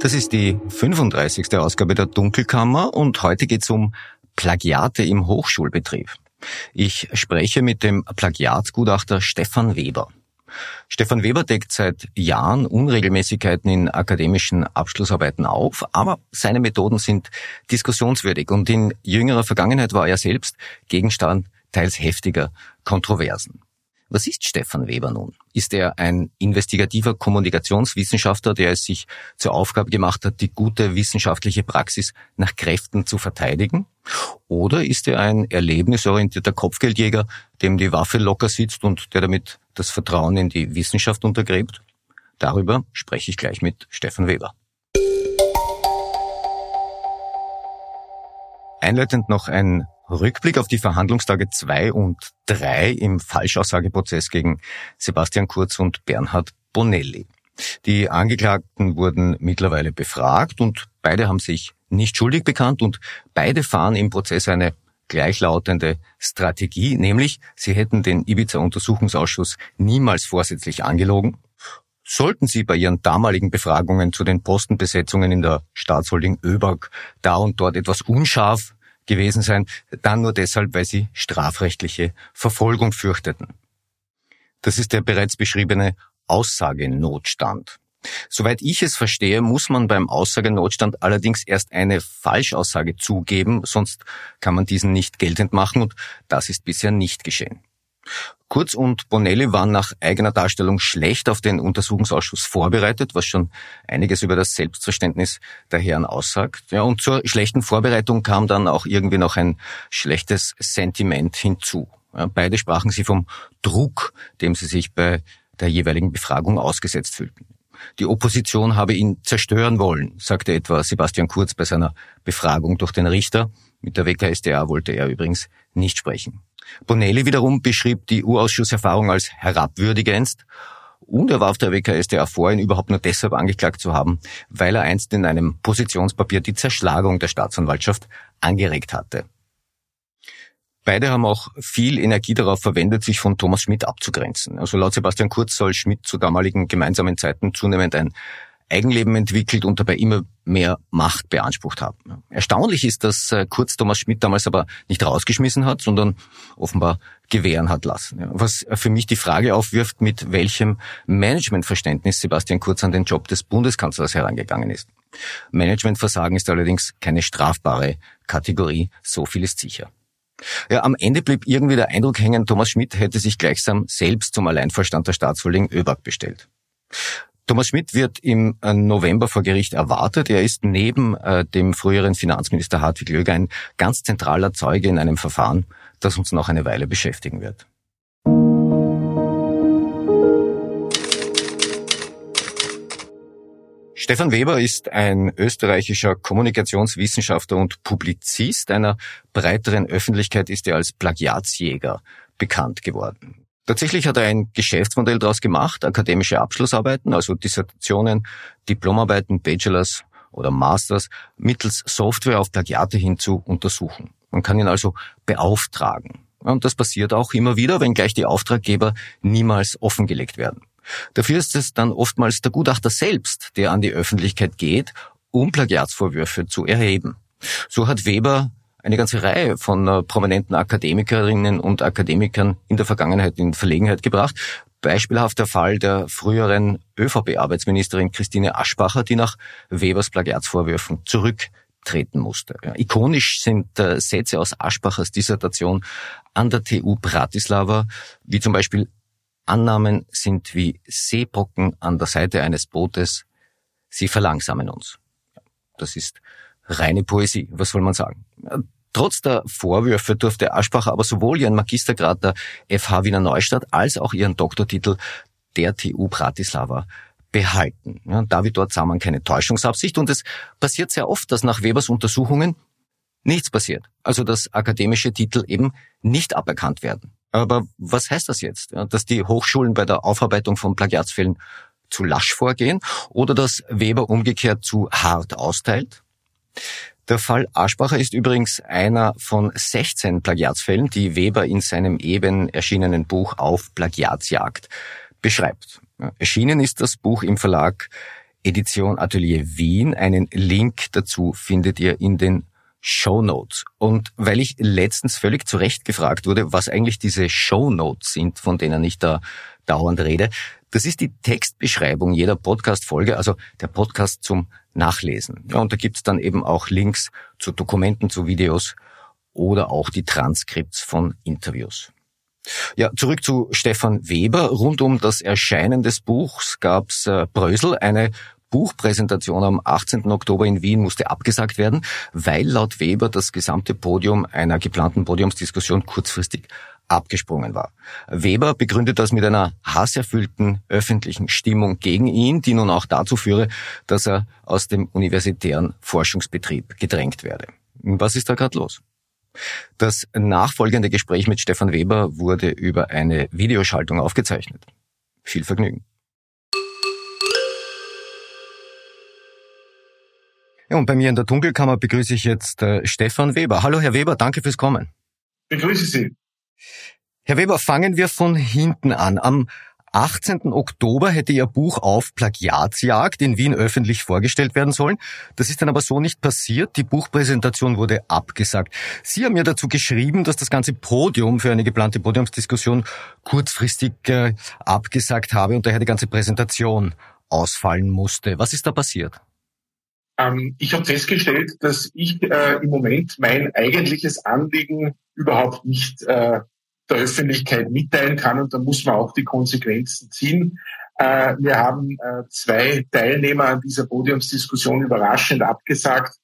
Das ist die 35. Ausgabe der Dunkelkammer und heute geht es um Plagiate im Hochschulbetrieb. Ich spreche mit dem Plagiatsgutachter Stefan Weber. Stefan Weber deckt seit Jahren Unregelmäßigkeiten in akademischen Abschlussarbeiten auf, aber seine Methoden sind diskussionswürdig und in jüngerer Vergangenheit war er selbst Gegenstand teils heftiger Kontroversen. Was ist Stefan Weber nun? Ist er ein investigativer Kommunikationswissenschaftler, der es sich zur Aufgabe gemacht hat, die gute wissenschaftliche Praxis nach Kräften zu verteidigen? Oder ist er ein erlebnisorientierter Kopfgeldjäger, dem die Waffe locker sitzt und der damit das Vertrauen in die Wissenschaft untergräbt? Darüber spreche ich gleich mit Stefan Weber. Einleitend noch ein Rückblick auf die Verhandlungstage zwei und drei im Falschaussageprozess gegen Sebastian Kurz und Bernhard Bonelli. Die Angeklagten wurden mittlerweile befragt und beide haben sich nicht schuldig bekannt und beide fahren im Prozess eine gleichlautende Strategie, nämlich sie hätten den Ibiza-Untersuchungsausschuss niemals vorsätzlich angelogen. Sollten sie bei ihren damaligen Befragungen zu den Postenbesetzungen in der Staatsholding ÖBAG da und dort etwas unscharf gewesen sein, dann nur deshalb, weil sie strafrechtliche Verfolgung fürchteten. Das ist der bereits beschriebene Aussagenotstand. Soweit ich es verstehe, muss man beim Aussagenotstand allerdings erst eine Falschaussage zugeben, sonst kann man diesen nicht geltend machen und das ist bisher nicht geschehen. Kurz und Bonelli waren nach eigener Darstellung schlecht auf den Untersuchungsausschuss vorbereitet, was schon einiges über das Selbstverständnis der Herren aussagt. Ja, und zur schlechten Vorbereitung kam dann auch irgendwie noch ein schlechtes Sentiment hinzu. Ja, beide sprachen sie vom Druck, dem sie sich bei der jeweiligen Befragung ausgesetzt fühlten. Die Opposition habe ihn zerstören wollen, sagte etwa Sebastian Kurz bei seiner Befragung durch den Richter. Mit der WKSDA wollte er übrigens nicht sprechen. Bonelli wiederum beschrieb die Urausschusserfahrung als herabwürdigend und er warf der WKStA vor, ihn überhaupt nur deshalb angeklagt zu haben, weil er einst in einem Positionspapier die Zerschlagung der Staatsanwaltschaft angeregt hatte. Beide haben auch viel Energie darauf verwendet, sich von Thomas Schmidt abzugrenzen. Also laut Sebastian Kurz soll Schmidt zu damaligen gemeinsamen Zeiten zunehmend ein Eigenleben entwickelt und dabei immer mehr Macht beansprucht haben. Erstaunlich ist, dass äh, Kurz Thomas Schmidt damals aber nicht rausgeschmissen hat, sondern offenbar gewähren hat lassen. Was für mich die Frage aufwirft, mit welchem Managementverständnis Sebastian Kurz an den Job des Bundeskanzlers herangegangen ist. Managementversagen ist allerdings keine strafbare Kategorie, so viel ist sicher. Ja, am Ende blieb irgendwie der Eindruck hängen, Thomas Schmidt hätte sich gleichsam selbst zum Alleinvorstand der Staatsholding ÖBAG bestellt. Thomas Schmidt wird im äh, November vor Gericht erwartet. Er ist neben äh, dem früheren Finanzminister Hartwig Löger ein ganz zentraler Zeuge in einem Verfahren, das uns noch eine Weile beschäftigen wird. Stefan Weber ist ein österreichischer Kommunikationswissenschaftler und Publizist. Einer breiteren Öffentlichkeit ist er als Plagiatsjäger bekannt geworden. Tatsächlich hat er ein Geschäftsmodell daraus gemacht, akademische Abschlussarbeiten, also Dissertationen, Diplomarbeiten, Bachelors oder Masters mittels Software auf Plagiate hin zu untersuchen. Man kann ihn also beauftragen. Und das passiert auch immer wieder, wenngleich die Auftraggeber niemals offengelegt werden. Dafür ist es dann oftmals der Gutachter selbst, der an die Öffentlichkeit geht, um Plagiatsvorwürfe zu erheben. So hat Weber eine ganze Reihe von äh, prominenten Akademikerinnen und Akademikern in der Vergangenheit in Verlegenheit gebracht. Beispielhaft der Fall der früheren ÖVP-Arbeitsministerin Christine Aschbacher, die nach Webers Plagiatsvorwürfen zurücktreten musste. Ja, ikonisch sind äh, Sätze aus Aschbachers Dissertation an der TU Bratislava, wie zum Beispiel Annahmen sind wie Seebrocken an der Seite eines Bootes, sie verlangsamen uns. Das ist reine Poesie, was soll man sagen? Trotz der Vorwürfe durfte Aschbacher aber sowohl ihren Magistergrad der FH Wiener Neustadt als auch ihren Doktortitel der TU Bratislava behalten. Ja, David dort sah man keine Täuschungsabsicht und es passiert sehr oft, dass nach Webers Untersuchungen nichts passiert. Also dass akademische Titel eben nicht aberkannt werden. Aber was heißt das jetzt? Dass die Hochschulen bei der Aufarbeitung von Plagiatsfällen zu lasch vorgehen oder dass Weber umgekehrt zu hart austeilt? Der Fall Aschbacher ist übrigens einer von 16 Plagiatsfällen, die Weber in seinem eben erschienenen Buch auf Plagiatsjagd beschreibt. Erschienen ist das Buch im Verlag Edition Atelier Wien. Einen Link dazu findet ihr in den Show Notes. Und weil ich letztens völlig zu Recht gefragt wurde, was eigentlich diese Show Notes sind, von denen ich da dauernd rede, das ist die Textbeschreibung jeder Podcast-Folge, also der Podcast zum Nachlesen. Ja, und da gibt's dann eben auch Links zu Dokumenten, zu Videos oder auch die Transkripts von Interviews. Ja, zurück zu Stefan Weber. Rund um das Erscheinen des Buchs gab's äh, Brösel, eine Buchpräsentation am 18. Oktober in Wien musste abgesagt werden, weil laut Weber das gesamte Podium einer geplanten Podiumsdiskussion kurzfristig abgesprungen war. Weber begründet das mit einer hasserfüllten öffentlichen Stimmung gegen ihn, die nun auch dazu führe, dass er aus dem universitären Forschungsbetrieb gedrängt werde. Was ist da gerade los? Das nachfolgende Gespräch mit Stefan Weber wurde über eine Videoschaltung aufgezeichnet. Viel Vergnügen. Ja, und bei mir in der Dunkelkammer begrüße ich jetzt äh, Stefan Weber. Hallo, Herr Weber, danke fürs Kommen. Begrüße Sie. Herr Weber, fangen wir von hinten an. Am 18. Oktober hätte Ihr Buch auf Plagiatsjagd in Wien öffentlich vorgestellt werden sollen. Das ist dann aber so nicht passiert. Die Buchpräsentation wurde abgesagt. Sie haben ja dazu geschrieben, dass das ganze Podium für eine geplante Podiumsdiskussion kurzfristig äh, abgesagt habe und daher die ganze Präsentation ausfallen musste. Was ist da passiert? Ähm, ich habe festgestellt, dass ich äh, im Moment mein eigentliches Anliegen überhaupt nicht äh, der Öffentlichkeit mitteilen kann und da muss man auch die Konsequenzen ziehen. Äh, wir haben äh, zwei Teilnehmer an dieser Podiumsdiskussion überraschend abgesagt.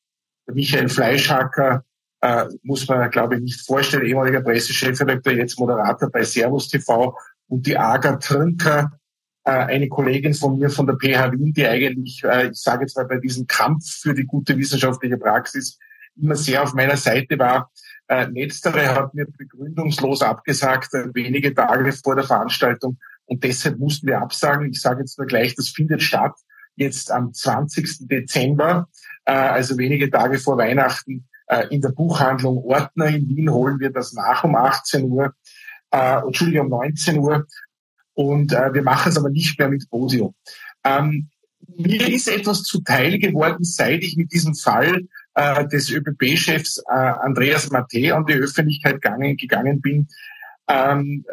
Der Michael Fleischhacker äh, muss man, glaube ich, nicht vorstellen, ehemaliger Pressechefredakteur, jetzt Moderator bei Servus TV und die Aga Trünker, äh, eine Kollegin von mir von der PH Wien, die eigentlich, äh, ich sage jetzt mal, bei diesem Kampf für die gute wissenschaftliche Praxis immer sehr auf meiner Seite war. Äh, letztere hat mir begründungslos abgesagt, äh, wenige Tage vor der Veranstaltung. Und deshalb mussten wir absagen. Ich sage jetzt nur gleich, das findet statt jetzt am 20. Dezember, äh, also wenige Tage vor Weihnachten, äh, in der Buchhandlung Ordner in Wien holen wir das nach um 18 Uhr, äh, Entschuldigung, um 19 Uhr und wir machen es aber nicht mehr mit Podium. Ähm, mir ist etwas zuteil geworden, seit ich mit diesem Fall äh, des ÖBB-Chefs äh, Andreas Matte an die Öffentlichkeit gegangen, gegangen bin, ähm,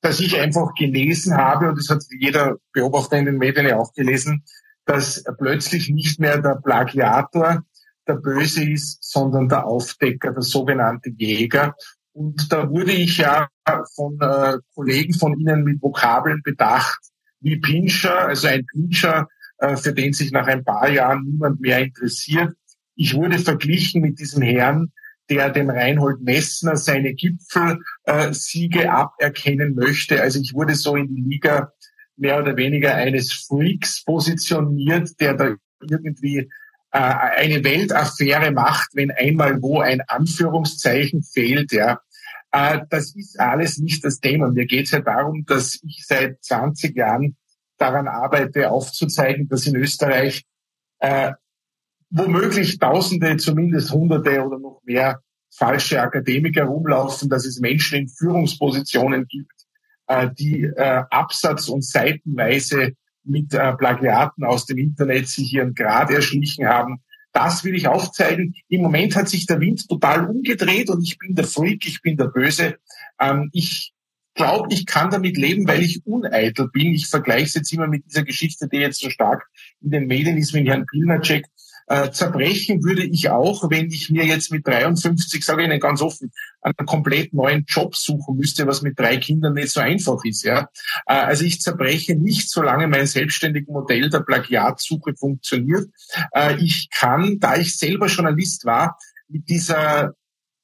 dass ich einfach gelesen habe, und das hat jeder Beobachter in den Medien ja auch gelesen, dass plötzlich nicht mehr der Plagiator der Böse ist, sondern der Aufdecker, der sogenannte Jäger. Und da wurde ich ja von äh, Kollegen von Ihnen mit Vokabeln bedacht, wie Pinscher, also ein Pinscher, äh, für den sich nach ein paar Jahren niemand mehr interessiert. Ich wurde verglichen mit diesem Herrn, der dem Reinhold Messner seine Gipfelsiege äh, aberkennen möchte. Also ich wurde so in die Liga mehr oder weniger eines Freaks positioniert, der da irgendwie äh, eine Weltaffäre macht, wenn einmal wo ein Anführungszeichen fehlt, ja. Äh, das ist alles nicht das Thema. Mir geht es ja darum, dass ich seit 20 Jahren daran arbeite, aufzuzeigen, dass in Österreich äh, womöglich Tausende, zumindest Hunderte oder noch mehr falsche Akademiker rumlaufen, dass es Menschen in Führungspositionen gibt, äh, die äh, Absatz- und seitenweise mit äh, Plagiaten aus dem Internet sich ihren Grad erschlichen haben. Das will ich aufzeigen. Im Moment hat sich der Wind total umgedreht und ich bin der Freak, ich bin der Böse. Ähm, ich glaube, ich kann damit leben, weil ich uneitel bin. Ich vergleiche es jetzt immer mit dieser Geschichte, die jetzt so stark in den Medien ist, mit Herrn Pilnacek. Äh, zerbrechen würde ich auch, wenn ich mir jetzt mit 53, sage ich Ihnen ganz offen, einen komplett neuen Job suchen müsste, was mit drei Kindern nicht so einfach ist. Ja? Äh, also ich zerbreche nicht, solange mein selbstständiges Modell der Plagiatsuche funktioniert. Äh, ich kann, da ich selber Journalist war, mit dieser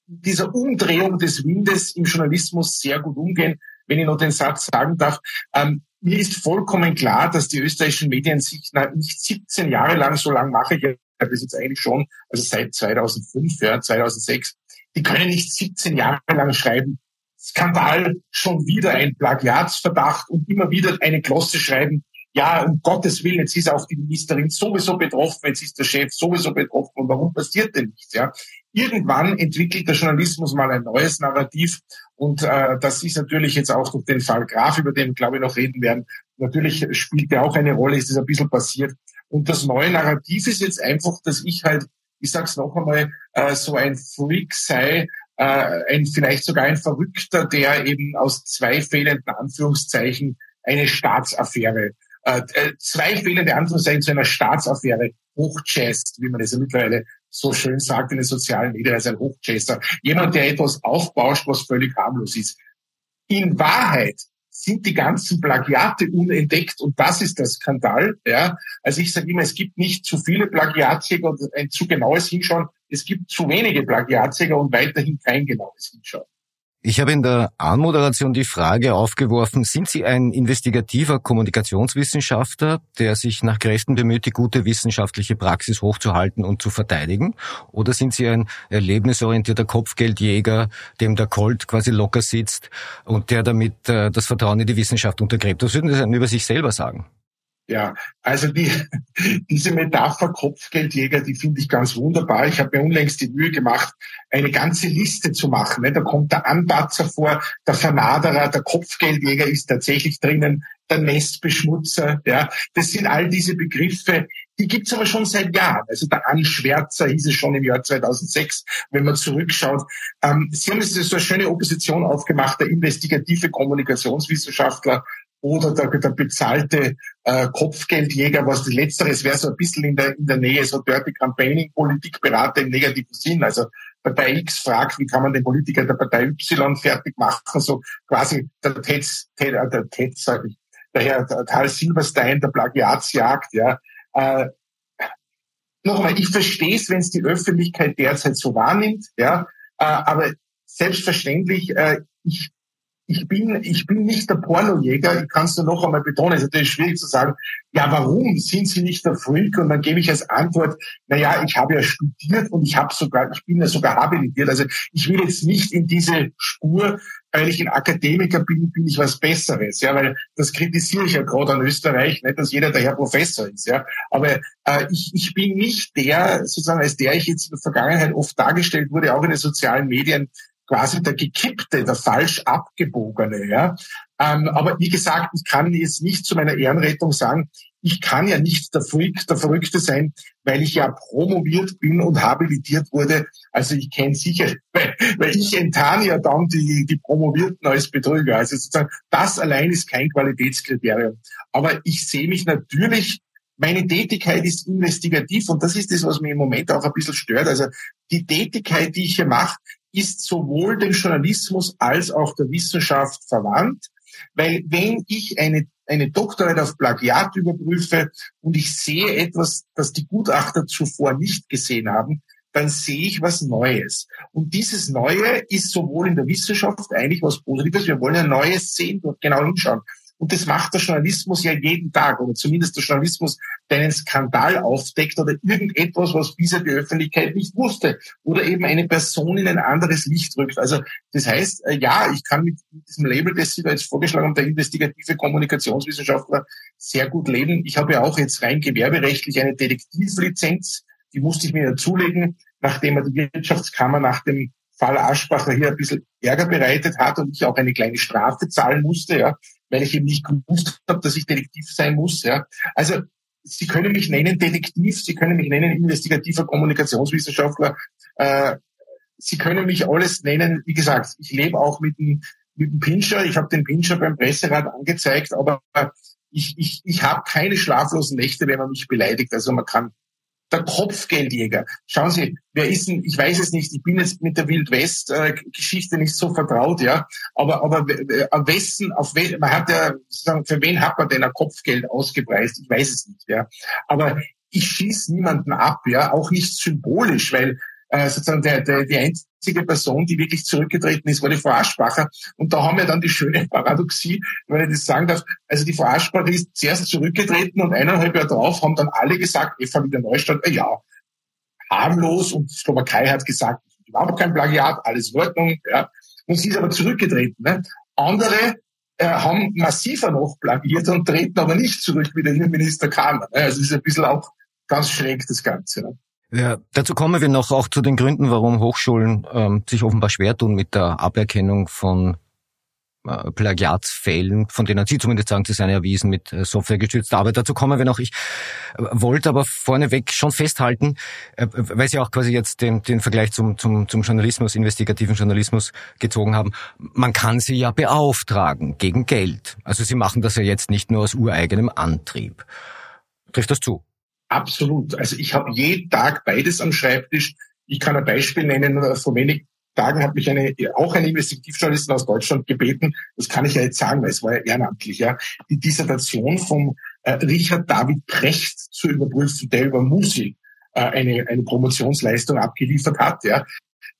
dieser Umdrehung des Windes im Journalismus sehr gut umgehen. Wenn ich noch den Satz sagen darf, ähm, mir ist vollkommen klar, dass die österreichischen Medien sich nicht 17 Jahre lang, so lang mache ich ja das jetzt eigentlich schon, also seit 2005, ja, 2006, die können nicht 17 Jahre lang schreiben, Skandal, schon wieder ein Plagiatsverdacht und immer wieder eine Glosse schreiben, ja, um Gottes Willen, jetzt ist auch die Ministerin sowieso betroffen, jetzt ist der Chef sowieso betroffen und warum passiert denn nichts? Ja? Irgendwann entwickelt der Journalismus mal ein neues Narrativ und äh, das ist natürlich jetzt auch durch den Fall Graf, über den glaube ich noch reden werden, natürlich spielt der auch eine Rolle, ist das ein bisschen passiert. Und das neue Narrativ ist jetzt einfach, dass ich halt, ich sag's noch einmal, äh, so ein Freak sei, äh, ein vielleicht sogar ein Verrückter, der eben aus zwei fehlenden Anführungszeichen eine Staatsaffäre äh, äh, zwei fehlende Anführungszeichen zu einer Staatsaffäre hochchast, wie man das ja mittlerweile so schön sagt in den sozialen Medien, als ein Hochchaser. Jemand, der etwas aufbauscht, was völlig harmlos ist. In Wahrheit sind die ganzen Plagiate unentdeckt und das ist der Skandal. Ja. Also ich sage immer, es gibt nicht zu viele Plagiatjäger und ein zu genaues Hinschauen. Es gibt zu wenige Plagiatjäger und weiterhin kein genaues Hinschauen. Ich habe in der Anmoderation die Frage aufgeworfen, sind Sie ein investigativer Kommunikationswissenschaftler, der sich nach Kräften bemüht, die gute wissenschaftliche Praxis hochzuhalten und zu verteidigen? Oder sind Sie ein erlebnisorientierter Kopfgeldjäger, dem der Colt quasi locker sitzt und der damit äh, das Vertrauen in die Wissenschaft untergräbt? Was würden Sie denn über sich selber sagen? Ja, also die, diese Metapher Kopfgeldjäger, die finde ich ganz wunderbar. Ich habe mir unlängst die Mühe gemacht, eine ganze Liste zu machen. Da kommt der Anbatzer vor, der Vernaderer, der Kopfgeldjäger ist tatsächlich drinnen, der Nestbeschmutzer. Ja, das sind all diese Begriffe. Die gibt's aber schon seit Jahren. Also der Anschwärzer hieß es schon im Jahr 2006, wenn man zurückschaut. Ähm, Sie haben jetzt so eine schöne Opposition aufgemacht, der investigative Kommunikationswissenschaftler oder der, der bezahlte äh, Kopfgeldjäger, was das Letzteres wäre so ein bisschen in der, in der Nähe, so Dirty Campaigning, Politikberater im negativen Sinn. Also Partei X fragt, wie kann man den Politiker der Partei Y fertig machen, so quasi der Tetz, der, der Tetz, sag ich, der Herr Tal Silberstein, der Plagiatsjagd, ja. Äh, Nochmal, ich verstehe es, wenn es die Öffentlichkeit derzeit so wahrnimmt, ja, äh, aber selbstverständlich, äh, ich ich bin, ich bin nicht der Pornojäger, ich kann es nur noch einmal betonen, es ist natürlich schwierig zu sagen, ja, warum sind Sie nicht der Freak? Und dann gebe ich als Antwort, na ja, ich habe ja studiert und ich habe sogar, ich bin ja sogar habilitiert. Also ich will jetzt nicht in diese Spur, weil ich ein Akademiker bin, bin ich was Besseres, ja, weil das kritisiere ich ja gerade an Österreich, nicht, dass jeder der Herr Professor ist, ja. Aber äh, ich, ich bin nicht der, sozusagen, als der ich jetzt in der Vergangenheit oft dargestellt wurde, auch in den sozialen Medien, quasi der gekippte, der falsch abgebogene. Ja? Ähm, aber wie gesagt, ich kann jetzt nicht zu meiner Ehrenrettung sagen, ich kann ja nicht der Freak, der Verrückte sein, weil ich ja promoviert bin und habilitiert wurde. Also ich kenne sicher, weil, ich enttarne ja dann die, die Promovierten als Betrüger. Also sozusagen, das allein ist kein Qualitätskriterium. Aber ich sehe mich natürlich meine Tätigkeit ist investigativ und das ist das, was mich im Moment auch ein bisschen stört. Also die Tätigkeit, die ich hier mache, ist sowohl dem Journalismus als auch der Wissenschaft verwandt, weil wenn ich eine, eine Doktorarbeit auf Plagiat überprüfe und ich sehe etwas, das die Gutachter zuvor nicht gesehen haben, dann sehe ich was Neues. Und dieses Neue ist sowohl in der Wissenschaft eigentlich was Positives. Wir wollen ja Neues sehen, dort genau hinschauen. Und das macht der Journalismus ja jeden Tag, oder zumindest der Journalismus, der einen Skandal aufdeckt oder irgendetwas, was bisher die Öffentlichkeit nicht wusste, oder eben eine Person in ein anderes Licht rückt. Also das heißt, äh, ja, ich kann mit diesem Label, das Sie da jetzt vorgeschlagen haben, der investigative Kommunikationswissenschaftler, sehr gut leben. Ich habe ja auch jetzt rein gewerberechtlich eine Detektivlizenz die musste ich mir ja zulegen, nachdem er die Wirtschaftskammer nach dem Fall Aschbacher hier ein bisschen Ärger bereitet hat und ich auch eine kleine Strafe zahlen musste, ja, weil ich eben nicht gewusst habe, dass ich Detektiv sein muss. Ja. Also Sie können mich nennen Detektiv, Sie können mich nennen investigativer Kommunikationswissenschaftler, äh, Sie können mich alles nennen. Wie gesagt, ich lebe auch mit dem, mit dem Pinscher. Ich habe den Pinscher beim Presserat angezeigt, aber ich, ich, ich habe keine schlaflosen Nächte, wenn man mich beleidigt. Also man kann der Kopfgeldjäger. Schauen Sie, wer ist denn, ich weiß es nicht, ich bin jetzt mit der Wildwest-Geschichte nicht so vertraut, ja, aber, aber auf wessen, auf we, man hat ja, für wen hat man denn ein Kopfgeld ausgepreist? Ich weiß es nicht, ja. Aber ich schieße niemanden ab, ja, auch nicht symbolisch, weil äh, sozusagen der, der, die einzige Person, die wirklich zurückgetreten ist, war die Frau Aschbacher. Und da haben wir dann die schöne Paradoxie, wenn ich das sagen darf. Also die Frau Aschbacher ist zuerst zurückgetreten und eineinhalb Jahre drauf haben dann alle gesagt, Eva wieder Neustadt, äh, ja, harmlos und Slowakei hat gesagt, überhaupt kein Plagiat, alles in Ordnung. Ja. Und sie ist aber zurückgetreten. Ne? Andere äh, haben massiver noch plagiert und treten aber nicht zurück, wie der Innenminister kam. Ne? Also ist ein bisschen auch ganz schräg, das Ganze. Ne? Ja, dazu kommen wir noch auch zu den Gründen, warum Hochschulen ähm, sich offenbar schwer tun mit der Aberkennung von äh, Plagiatsfällen, von denen Sie zumindest sagen, sie seien erwiesen mit äh, softwaregestützter Arbeit. Dazu kommen wir noch. Ich äh, wollte aber vorneweg schon festhalten, äh, weil Sie auch quasi jetzt den, den Vergleich zum, zum, zum Journalismus, investigativen Journalismus gezogen haben. Man kann sie ja beauftragen gegen Geld. Also Sie machen das ja jetzt nicht nur aus ureigenem Antrieb. Trifft das zu? Absolut. Also ich habe jeden Tag beides am Schreibtisch. Ich kann ein Beispiel nennen. Vor wenigen Tagen hat mich eine, auch eine Investigativjournalistin aus Deutschland gebeten, das kann ich ja jetzt sagen, weil es war ja ehrenamtlich, ja, die Dissertation vom äh, Richard David Precht zu überprüfen, der über Musik äh, eine, eine Promotionsleistung abgeliefert hat. Ja.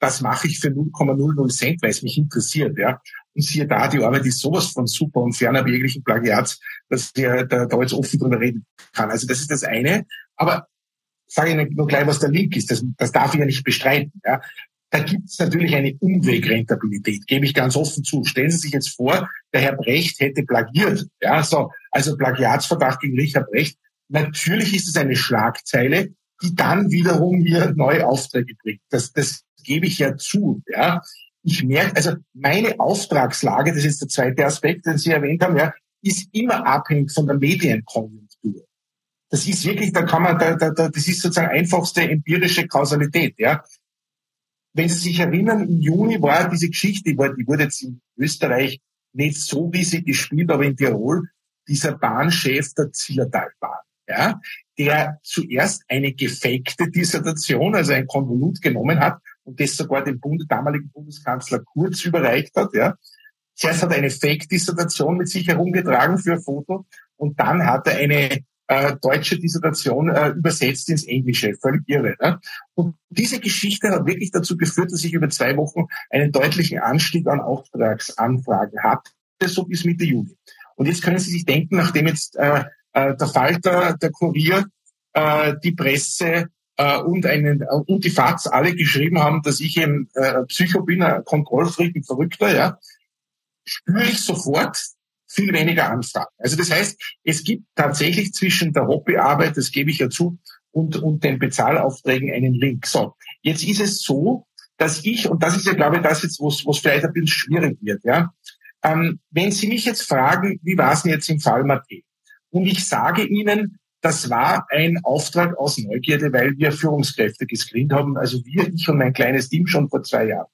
Das mache ich für 0,00 Cent, weil es mich interessiert. Ja. Und siehe da, die Arbeit ist sowas von super und ferner jeglichen Plagiats, dass der, der da jetzt offen drüber reden kann. Also das ist das eine. Aber sage ich nur gleich, was der Link ist. Das, das darf ich ja nicht bestreiten. Ja. Da gibt es natürlich eine Umwegrentabilität, gebe ich ganz offen zu. Stellen Sie sich jetzt vor, der Herr Brecht hätte plagiert. Ja, so, also Plagiatsverdacht gegen Richard Brecht. Natürlich ist es eine Schlagzeile, die dann wiederum mir neue Aufträge bringt. Das, das gebe ich ja zu. Ja ich merke, also meine Auftragslage, das ist der zweite Aspekt, den Sie erwähnt haben, ja, ist immer abhängig von der Medienkonjunktur. Das ist wirklich, da kann man, da, da, da, das ist sozusagen einfachste empirische Kausalität, ja. Wenn Sie sich erinnern, im Juni war diese Geschichte, die, wurde jetzt in Österreich nicht so riesig gespielt, aber in Tirol, dieser Bahnchef der Zillertalbahn, ja, der zuerst eine gefakte Dissertation, also ein Konvolut genommen hat und das sogar dem Bund, damaligen Bundeskanzler Kurz überreicht hat. Ja. Zuerst hat er eine Fake-Dissertation mit sich herumgetragen für ein Foto und dann hat er eine äh, deutsche Dissertation äh, übersetzt ins Englische. Völlig irre. Ne? Und diese Geschichte hat wirklich dazu geführt, dass ich über zwei Wochen einen deutlichen Anstieg an Auftragsanfragen hatte, so bis Mitte Juli. Und jetzt können Sie sich denken, nachdem jetzt äh, äh, der Falter, der Kurier, äh, die Presse, äh, und, einen, äh, und die FATS alle geschrieben haben, dass ich eben äh, Psycho bin, ein Kontrollfreak, ein Verrückter, ja, spüre ich sofort viel weniger Anfragen. Also das heißt, es gibt tatsächlich zwischen der Hobbyarbeit, das gebe ich ja zu, und, und den Bezahlaufträgen einen Link. So, jetzt ist es so, dass ich, und das ist ja, glaube ich, das jetzt, wo es vielleicht ein bisschen schwierig wird, ja, ähm, wenn Sie mich jetzt fragen, wie war es denn jetzt im Fall Mathe? Und ich sage Ihnen, das war ein Auftrag aus Neugierde, weil wir Führungskräfte gescreent haben, also wir, ich und mein kleines Team schon vor zwei Jahren.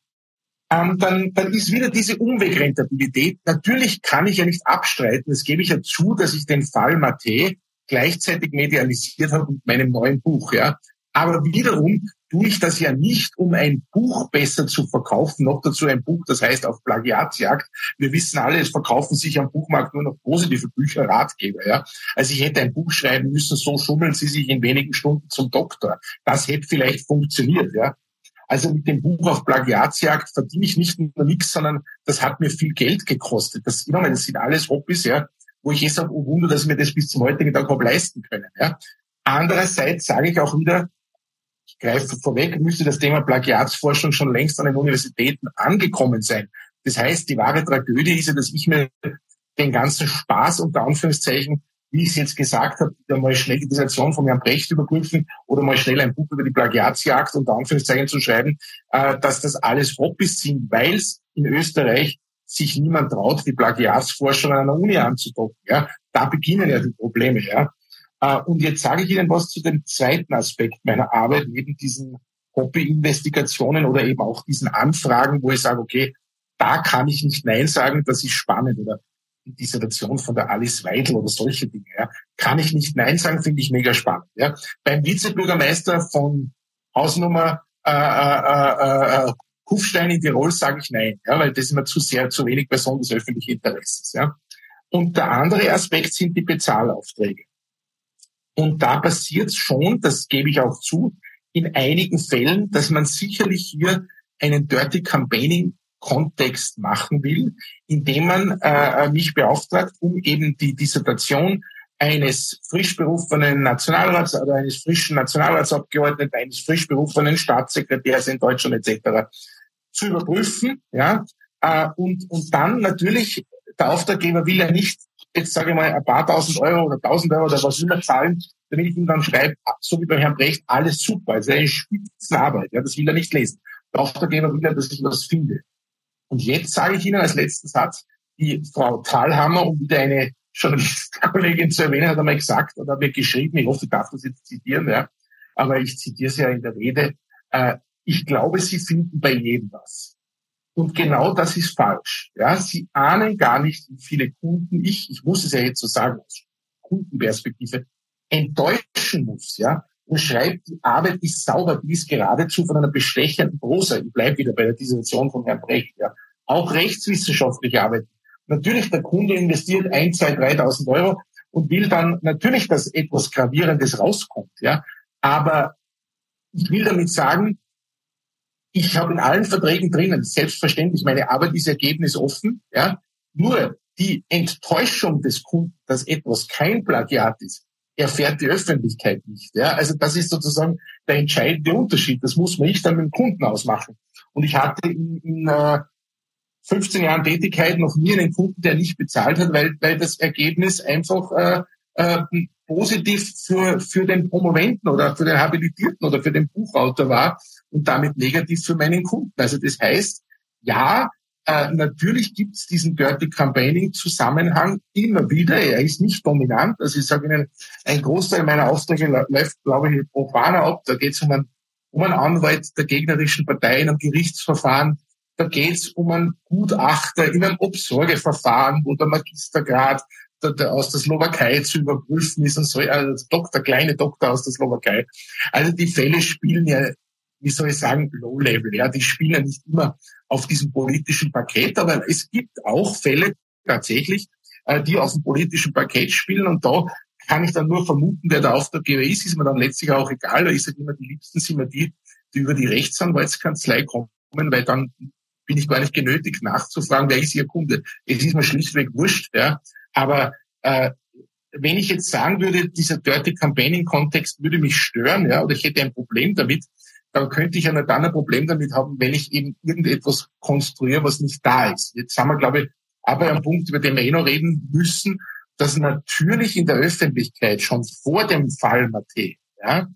Ähm, dann, dann ist wieder diese Umwegrentabilität. Natürlich kann ich ja nicht abstreiten, das gebe ich ja zu, dass ich den Fall Mate gleichzeitig medialisiert habe mit meinem neuen Buch. Ja. Aber wiederum tue ich das ja nicht, um ein Buch besser zu verkaufen, noch dazu ein Buch, das heißt auf Plagiatsjagd. Wir wissen alle, es verkaufen sich am Buchmarkt nur noch positive Bücher, Ratgeber. Ja? Also ich hätte ein Buch schreiben müssen, so schummeln Sie sich in wenigen Stunden zum Doktor. Das hätte vielleicht funktioniert. Ja? Also mit dem Buch auf Plagiatsjagd verdiene ich nicht nur nichts, sondern das hat mir viel Geld gekostet. Das, immer, das sind alles Hobbys, ja, wo ich eh sage, oh Wunder, dass ich mir das bis zum heutigen Tag habe leisten können. Ja. Andererseits sage ich auch wieder, ich greife vorweg, müsste das Thema Plagiatsforschung schon längst an den Universitäten angekommen sein. Das heißt, die wahre Tragödie ist ja, dass ich mir den ganzen Spaß unter Anführungszeichen wie ich es jetzt gesagt habe, mal schnell die Dissertation von Herrn Brecht überprüfen oder mal schnell ein Buch über die Plagiatsjagd und Anführungszeichen zu schreiben, äh, dass das alles Hobbys sind, weil es in Österreich sich niemand traut, die Plagiatsforschung an einer Uni anzudocken. Ja? Da beginnen ja die Probleme. Ja? Äh, und jetzt sage ich Ihnen was zu dem zweiten Aspekt meiner Arbeit, neben diesen Hobby-Investigationen oder eben auch diesen Anfragen, wo ich sage, okay, da kann ich nicht Nein sagen, das ist spannend oder Dissertation von der Alice Weidel oder solche Dinge. Ja. Kann ich nicht Nein sagen, finde ich mega spannend. Ja. Beim Vizebürgermeister von Hausnummer äh, äh, äh, Kufstein in Tirol sage ich Nein, ja, weil das ist mir zu sehr, zu wenig Person des öffentlichen Interesses. Ja. Und der andere Aspekt sind die Bezahlaufträge. Und da passiert schon, das gebe ich auch zu, in einigen Fällen, dass man sicherlich hier einen Dirty Campaigning Kontext machen will, indem man äh, mich beauftragt, um eben die Dissertation eines frisch berufenen Nationalrats oder eines frischen Nationalratsabgeordneten, eines frisch berufenen Staatssekretärs in Deutschland etc. zu überprüfen, ja, äh, und, und dann natürlich der Auftraggeber will ja nicht jetzt sage ich mal ein paar tausend Euro oder tausend Euro oder was immer zahlen, damit ich ihm dann schreibe, so wie bei Herrn Brecht, alles super, es ist eine Spitzenarbeit, ja, das will er nicht lesen. Der Auftraggeber will ja, dass ich was finde. Und jetzt sage ich Ihnen als letzten Satz, die Frau Thalhammer, um wieder eine Journalistenkollegin zu erwähnen, hat einmal gesagt oder hat mir geschrieben, ich hoffe, ich darf das jetzt zitieren, ja, aber ich zitiere sie ja in der Rede, äh, ich glaube, Sie finden bei jedem was. Und genau das ist falsch. Ja, Sie ahnen gar nicht, wie viele Kunden ich, ich muss es ja jetzt so sagen, aus Kundenperspektive, enttäuschen muss, ja, und schreibt, die Arbeit ist sauber, die ist geradezu von einer bestechenden Prosa. Ich bleibe wieder bei der Dissertation von Herrn Brecht, ja. Auch rechtswissenschaftliche Arbeit. Natürlich, der Kunde investiert ein, zwei, 3.000 Euro und will dann natürlich, dass etwas Gravierendes rauskommt, ja. Aber ich will damit sagen, ich habe in allen Verträgen drinnen, selbstverständlich, meine Arbeit ist ergebnisoffen, ja. Nur die Enttäuschung des Kunden, dass etwas kein Plagiat ist, erfährt die Öffentlichkeit nicht. Ja? Also das ist sozusagen der entscheidende Unterschied. Das muss man nicht dann mit dem Kunden ausmachen. Und ich hatte in, in äh, 15 Jahren Tätigkeit noch nie einen Kunden, der nicht bezahlt hat, weil, weil das Ergebnis einfach äh, äh, positiv für, für den Promoventen oder für den Habilitierten oder für den Buchautor war und damit negativ für meinen Kunden. Also das heißt, ja, äh, natürlich gibt es diesen Dirty Campaigning-Zusammenhang immer wieder. Er ist nicht dominant. Also ich sage Ihnen, ein Großteil meiner Aufträge läuft, glaube ich, profaner ab. Da geht es um einen, um einen Anwalt der gegnerischen Partei in einem Gerichtsverfahren. Da geht es um einen Gutachter in einem Obsorgeverfahren, wo der Magistergrad der, der aus der Slowakei zu überprüfen ist und so, also Doktor, kleine Doktor aus der Slowakei. Also die Fälle spielen ja wie soll ich sagen, Low-Level. Ja, die spielen ja nicht immer auf diesem politischen Paket, aber es gibt auch Fälle tatsächlich, äh, die auf dem politischen Paket spielen und da kann ich dann nur vermuten, wer der Auftraggeber ist, ist mir dann letztlich auch egal. Ich sage immer, die liebsten sind mir die, die über die Rechtsanwaltskanzlei kommen, weil dann bin ich gar nicht genötigt nachzufragen, wer ist Ihr Kunde. Es ist mir schlichtweg wurscht. Ja. Aber äh, wenn ich jetzt sagen würde, dieser Dirty Campaigning-Kontext würde mich stören, ja, oder ich hätte ein Problem damit, dann könnte ich ja nicht dann ein Problem damit haben, wenn ich eben irgendetwas konstruiere, was nicht da ist. Jetzt haben wir, glaube ich, aber ein Punkt, über den wir eh noch reden müssen, dass natürlich in der Öffentlichkeit schon vor dem Fall Mathe ja,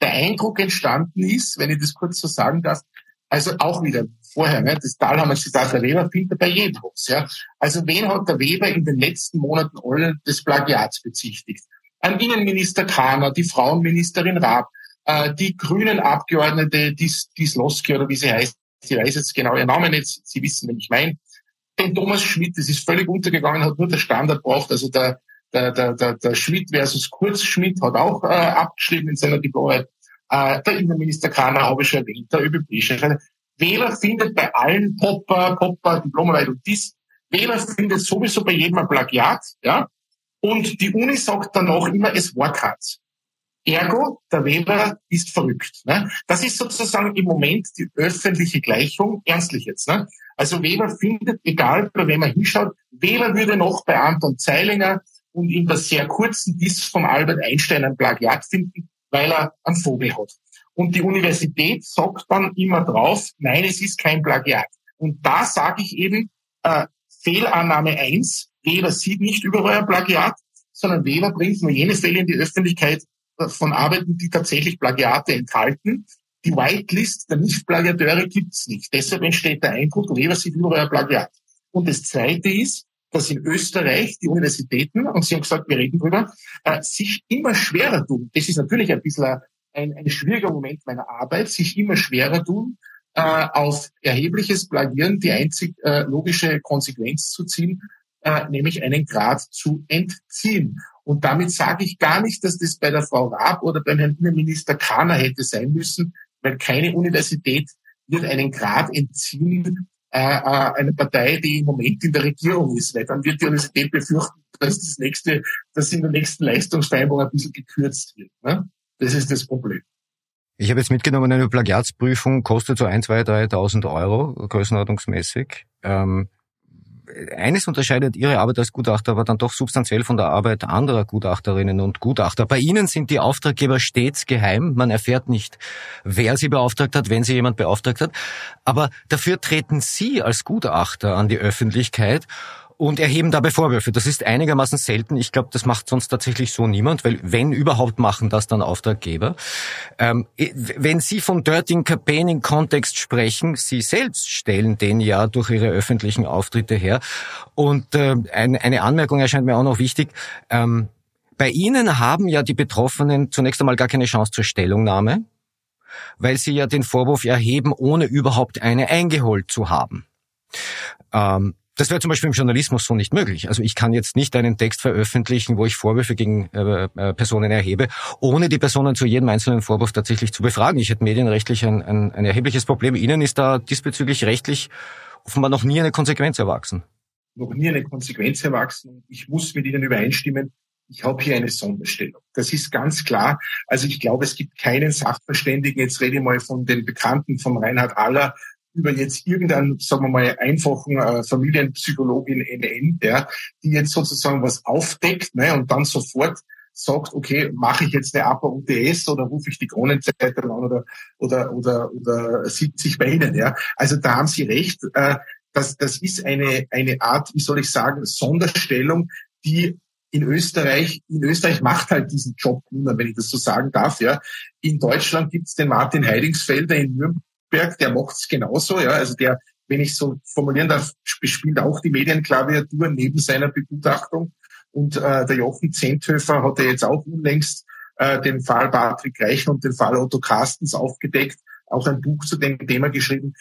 der Eindruck entstanden ist, wenn ich das kurz so sagen darf, also auch wieder vorher, ne, das Dahlhammer Zitat, der Weber findet bei jedem. Ja. Also wen hat der Weber in den letzten Monaten alle des Plagiats bezichtigt? Ein Innenminister Kahner, die Frauenministerin Raab, äh, die grünen Abgeordnete, die, die Sloski oder wie sie heißt, ich weiß jetzt genau ihren Namen jetzt, Sie wissen, wen ich meine, den Thomas Schmidt, das ist völlig untergegangen, hat nur der Standard braucht, also der, der, der, der, der Schmidt versus Kurz Schmidt hat auch äh, abgeschrieben in seiner Diplomarbeit. Äh, der Innenminister Kahner habe ich schon erwähnt, der ÖBB. Wähler findet bei allen Popper, Popper, Diplomarbeit und dies, Wähler findet sowieso bei jedem ein Plagiat, ja. Und die Uni sagt dann auch immer, es war keins. Ergo, der Weber ist verrückt. Ne? Das ist sozusagen im Moment die öffentliche Gleichung, ernstlich jetzt. Ne? Also Weber findet, egal bei wem er hinschaut, Weber würde noch bei Anton Zeilinger und in der sehr kurzen Diss von Albert Einstein ein Plagiat finden, weil er einen Vogel hat. Und die Universität sagt dann immer drauf, nein, es ist kein Plagiat. Und da sage ich eben, äh, Fehlannahme eins: Weber sieht nicht überall ein Plagiat, sondern Weber bringt nur jene Fälle in die Öffentlichkeit von Arbeiten, die tatsächlich Plagiate enthalten. Die Whitelist der Nicht-Plagiateure gibt's nicht. Deshalb entsteht der Eindruck, Weber sieht überall ein Plagiat. Und das Zweite ist, dass in Österreich die Universitäten, und Sie haben gesagt, wir reden drüber, äh, sich immer schwerer tun. Das ist natürlich ein bisschen ein, ein schwieriger Moment meiner Arbeit, sich immer schwerer tun, äh, auf erhebliches Plagieren die einzig äh, logische Konsequenz zu ziehen, äh, nämlich einen Grad zu entziehen. Und damit sage ich gar nicht, dass das bei der Frau Raab oder beim Herrn Innenminister Kahner hätte sein müssen, weil keine Universität wird einen Grad entziehen äh, äh, eine Partei, die im Moment in der Regierung ist, weil dann wird die Universität befürchten, dass das nächste, dass in der nächsten Leistungsvereinbarung ein bisschen gekürzt wird. Ne? Das ist das Problem. Ich habe jetzt mitgenommen, eine Plagiatsprüfung kostet so ein, zwei, 3.000 Euro, größenordnungsmäßig. Ähm, eines unterscheidet Ihre Arbeit als Gutachter aber dann doch substanziell von der Arbeit anderer Gutachterinnen und Gutachter. Bei Ihnen sind die Auftraggeber stets geheim. Man erfährt nicht, wer sie beauftragt hat, wenn sie jemand beauftragt hat. Aber dafür treten Sie als Gutachter an die Öffentlichkeit und erheben dabei Vorwürfe. Das ist einigermaßen selten. Ich glaube, das macht sonst tatsächlich so niemand, weil wenn überhaupt machen das dann Auftraggeber. Ähm, wenn Sie von Dirty Campaigning Kontext sprechen, Sie selbst stellen den ja durch Ihre öffentlichen Auftritte her. Und äh, ein, eine Anmerkung erscheint mir auch noch wichtig. Ähm, bei Ihnen haben ja die Betroffenen zunächst einmal gar keine Chance zur Stellungnahme, weil Sie ja den Vorwurf erheben, ohne überhaupt eine eingeholt zu haben. Ähm, das wäre zum Beispiel im Journalismus so nicht möglich. Also ich kann jetzt nicht einen Text veröffentlichen, wo ich Vorwürfe gegen äh, äh, Personen erhebe, ohne die Personen zu jedem einzelnen Vorwurf tatsächlich zu befragen. Ich hätte medienrechtlich ein, ein, ein erhebliches Problem. Ihnen ist da diesbezüglich rechtlich offenbar noch nie eine Konsequenz erwachsen. Noch nie eine Konsequenz erwachsen. Ich muss mit Ihnen übereinstimmen. Ich habe hier eine Sonderstellung. Das ist ganz klar. Also ich glaube, es gibt keinen Sachverständigen, jetzt rede ich mal von den Bekannten von Reinhard Aller, über jetzt irgendeinen, sagen wir mal, einfachen äh, Familienpsychologin NN, ja, die jetzt sozusagen was aufdeckt ne, und dann sofort sagt, okay, mache ich jetzt eine APA UTS oder rufe ich die Kronenzeitung an oder oder oder oder sitze ich bei Ihnen, ja. Also da haben Sie recht. Äh, das, das ist eine eine Art, wie soll ich sagen, Sonderstellung, die in Österreich, in Österreich macht halt diesen Job niemand, wenn ich das so sagen darf, ja. In Deutschland gibt's den Martin Heidingsfelder in Nürnberg Berg, der macht's genauso, ja. Also der, wenn ich so formulieren darf, spielt auch die Medienklaviatur neben seiner Begutachtung. Und äh, der Jochen Zenthöfer hat ja jetzt auch unlängst äh, den Fall Patrick Reichen und den Fall Otto Carstens aufgedeckt, auch ein Buch zu dem Thema geschrieben.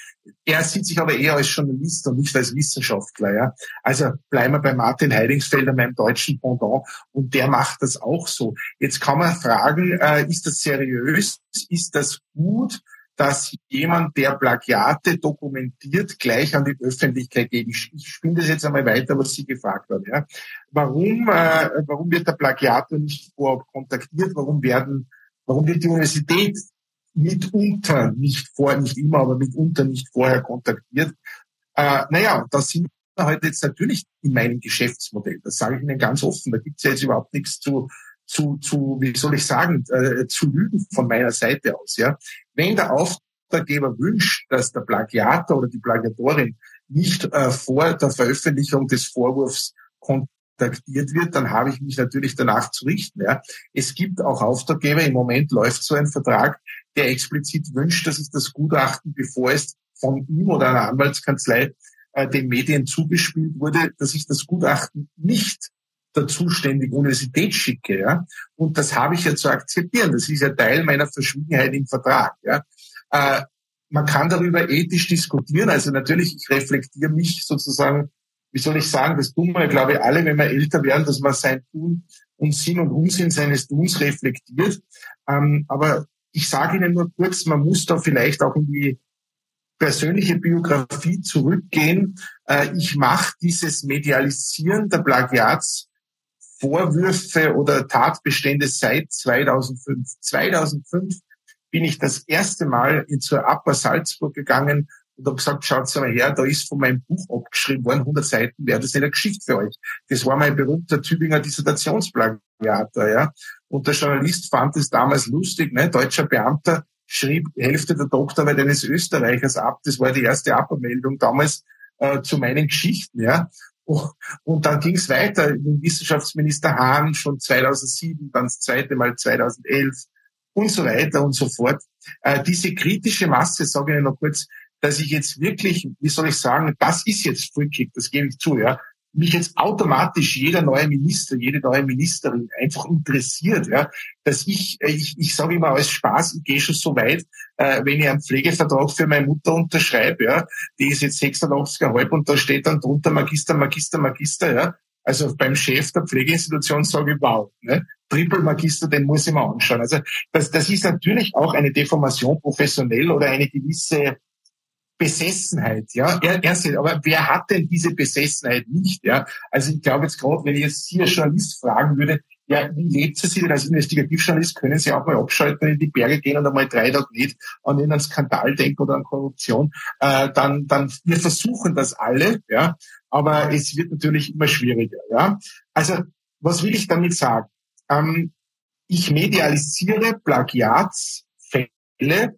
Er sieht sich aber eher als Journalist und nicht als Wissenschaftler. Ja. Also bleiben wir bei Martin Heidingsfelder, meinem deutschen Pendant, und der macht das auch so. Jetzt kann man fragen, äh, ist das seriös? Ist das gut? Dass jemand, der Plagiate dokumentiert, gleich an die Öffentlichkeit geht. Ich, ich spinne das jetzt einmal weiter, was Sie gefragt haben. Ja. Warum, äh, warum wird der Plagiator nicht vorab kontaktiert? Warum werden, warum wird die Universität mitunter nicht vor, nicht immer, aber mitunter nicht vorher kontaktiert? Äh, naja, das sind wir heute jetzt natürlich in meinem Geschäftsmodell. Das sage ich Ihnen ganz offen. Da gibt es ja jetzt überhaupt nichts zu, zu, zu, wie soll ich sagen, äh, zu lügen von meiner Seite aus. Ja, wenn der Auftraggeber wünscht, dass der Plagiator oder die Plagiatorin nicht äh, vor der Veröffentlichung des Vorwurfs kontaktiert wird, dann habe ich mich natürlich danach zu richten. Ja. Es gibt auch Auftraggeber, im Moment läuft so ein Vertrag, der explizit wünscht, dass ich das Gutachten, bevor es von ihm oder einer Anwaltskanzlei äh, den Medien zugespielt wurde, dass ich das Gutachten nicht der zuständigen Universität schicke. Ja? Und das habe ich ja zu akzeptieren. Das ist ja Teil meiner Verschwiegenheit im Vertrag. Ja? Äh, man kann darüber ethisch diskutieren. Also natürlich, ich reflektiere mich sozusagen, wie soll ich sagen, das tun wir, glaube ich, alle, wenn wir älter werden, dass man sein Tun und Sinn und Unsinn seines Tuns reflektiert. Ähm, aber ich sage Ihnen nur kurz, man muss da vielleicht auch in die persönliche Biografie zurückgehen. Äh, ich mache dieses Medialisieren der Plagiats Vorwürfe oder Tatbestände seit 2005. 2005 bin ich das erste Mal in zur APA Salzburg gegangen und habe gesagt, schaut mal her, da ist von meinem Buch abgeschrieben worden, 100 Seiten, wäre das nicht eine Geschichte für euch. Das war mein berühmter Tübinger Dissertationsplagiator, ja. Und der Journalist fand es damals lustig, ne? Deutscher Beamter schrieb Hälfte der Doktorarbeit eines Österreichers ab. Das war die erste APA-Meldung damals äh, zu meinen Geschichten, ja. Und dann ging es weiter. Mit Wissenschaftsminister Hahn schon 2007, dann das zweite Mal 2011 und so weiter und so fort. Äh, diese kritische Masse, sage ich noch kurz, dass ich jetzt wirklich, wie soll ich sagen, das ist jetzt Free Kick, das gebe ich zu, ja, mich jetzt automatisch jeder neue Minister, jede neue Ministerin einfach interessiert, ja, dass ich, äh, ich, ich sage immer als Spaß, ich gehe schon so weit, äh, wenn ich einen Pflegevertrag für meine Mutter unterschreibe, ja, die ist jetzt 86,5 und da steht dann drunter Magister, Magister, Magister, ja, also beim Chef der Pflegeinstitution sage ich, wow, ne? Triple Magister, den muss ich mir anschauen. Also das, das ist natürlich auch eine Deformation professionell oder eine gewisse Besessenheit, ja. Er, er, aber wer hat denn diese Besessenheit nicht, ja? Also ich glaube jetzt gerade, wenn ich jetzt als Journalist fragen würde, ja, wie lebt Sie denn als Investigativjournalist? Können Sie auch mal abschalten, in die Berge gehen und einmal drei Tage nicht an irgendeinen Skandal denken oder an Korruption? Äh, dann, dann, wir versuchen das alle, ja. Aber es wird natürlich immer schwieriger, ja. Also, was will ich damit sagen? Ähm, ich medialisiere Plagiatsfälle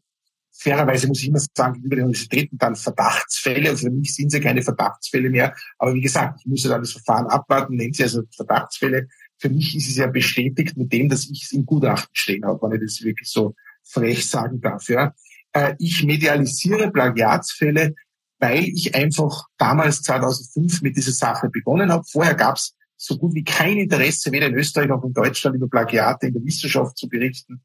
fairerweise muss ich immer sagen, gegenüber den Universitäten dann Verdachtsfälle. Also für mich sind sie keine Verdachtsfälle mehr. Aber wie gesagt, ich muss ja dann das Verfahren abwarten, nennt sie also Verdachtsfälle. Für mich ist es ja bestätigt mit dem, dass ich es im Gutachten stehen habe, wenn ich das wirklich so frech sagen darf. Ja. Äh, ich medialisiere Plagiatsfälle, weil ich einfach damals 2005 mit dieser Sache begonnen habe. Vorher gab es so gut wie kein Interesse, weder in Österreich noch in Deutschland über Plagiate in der Wissenschaft zu berichten.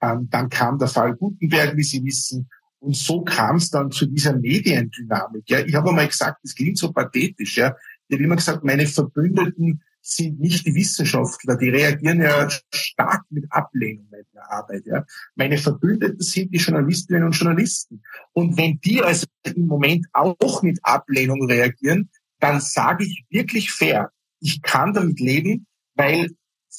Ähm, dann kam der Fall Gutenberg, wie Sie wissen. Und so kam es dann zu dieser Mediendynamik. Ja. Ich habe einmal gesagt, das klingt so pathetisch. Ja. Ich habe immer gesagt, meine Verbündeten sind nicht die Wissenschaftler, die reagieren ja stark mit Ablehnung meiner Arbeit. Ja. Meine Verbündeten sind die Journalistinnen und Journalisten. Und wenn die also im Moment auch mit Ablehnung reagieren, dann sage ich wirklich fair, ich kann damit leben, weil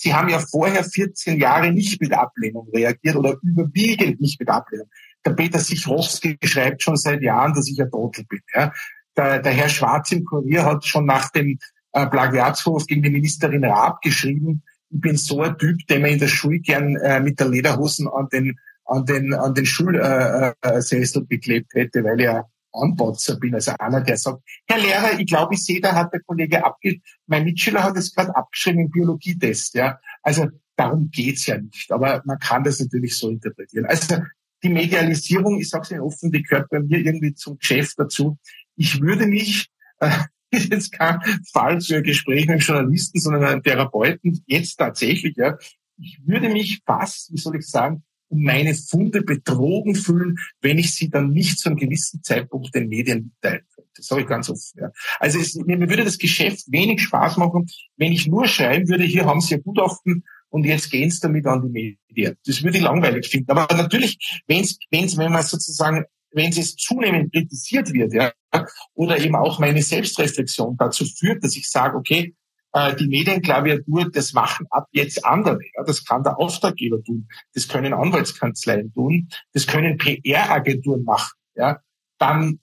Sie haben ja vorher 14 Jahre nicht mit Ablehnung reagiert oder überwiegend nicht mit Ablehnung. Der Peter Sichrowski schreibt schon seit Jahren, dass ich ein Trottel bin. Ja. Der, der Herr Schwarz im Kurier hat schon nach dem äh, Plagiatsvorwurf gegen die Ministerin Raab geschrieben, ich bin so ein Typ, der man in der Schule gern äh, mit der Lederhosen an den an den an den Schulsessel äh, äh, beklebt hätte, weil er Anbotzer bin, also einer, der sagt, Herr Lehrer, ich glaube, ich sehe, da hat der Kollege abge, mein Mitschüler hat es gerade abgeschrieben im Biologietest, ja. Also darum geht's ja nicht, aber man kann das natürlich so interpretieren. Also die Medialisierung, ich sage es Ihnen offen, die gehört bei mir irgendwie zum Geschäft dazu. Ich würde mich, äh, jetzt kein Fall für ein Gespräch mit einem Journalisten, sondern einem Therapeuten, jetzt tatsächlich, ja, ich würde mich fast, wie soll ich sagen, um meine Funde betrogen fühlen, wenn ich sie dann nicht zu einem gewissen Zeitpunkt den Medien mitteilen könnte. Das sage ich ganz offen. Ja. Also es, mir, mir würde das Geschäft wenig Spaß machen, wenn ich nur schreiben würde, hier haben Sie ein Gutachten und jetzt gehen Sie damit an die Medien. Das würde ich langweilig finden. Aber natürlich, wenn's, wenn's, wenn man sozusagen wenn es zunehmend kritisiert wird, ja, oder eben auch meine Selbstreflexion dazu führt, dass ich sage, okay, äh, die Medienklaviatur, das machen ab jetzt andere. Ja, das kann der Auftraggeber tun, das können Anwaltskanzleien tun, das können PR-Agenturen machen. Ja, dann,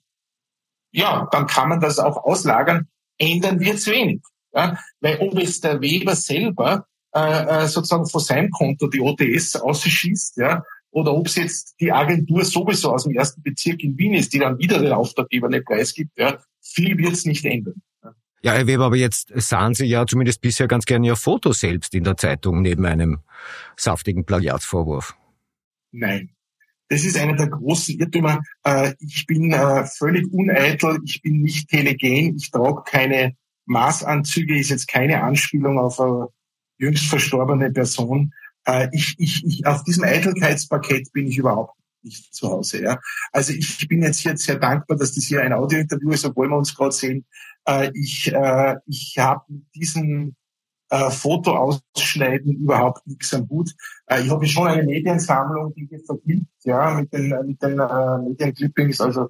ja, dann kann man das auch auslagern. Ändern wird's wenig. Ja, weil ob es der Weber selber äh, äh sozusagen von seinem Konto die OTS ausschießt, ja, oder ob es jetzt die Agentur sowieso aus dem ersten Bezirk in Wien ist, die dann wieder den Auftraggeber einen Preis gibt, ja, viel wird's nicht ändern. Ja, Herr Weber, aber jetzt sahen Sie ja zumindest bisher ganz gerne Ihr Foto selbst in der Zeitung neben einem saftigen Plagiatsvorwurf. Nein. Das ist einer der großen Irrtümer. Äh, ich bin äh, völlig uneitel, ich bin nicht telegen, ich trage keine Maßanzüge, ist jetzt keine Anspielung auf eine jüngst verstorbene Person. Äh, ich, ich, ich, auf diesem Eitelkeitspaket bin ich überhaupt nicht zu Hause. Ja. Also ich bin jetzt hier sehr dankbar, dass das hier ein Audiointerview ist, obwohl wir uns gerade sehen. Äh, ich äh, ich habe mit diesem äh, Foto ausschneiden überhaupt nichts am Hut. Äh, ich habe schon eine Mediensammlung, die hier vergibt, ja, mit den, mit den äh, Medienclippings, also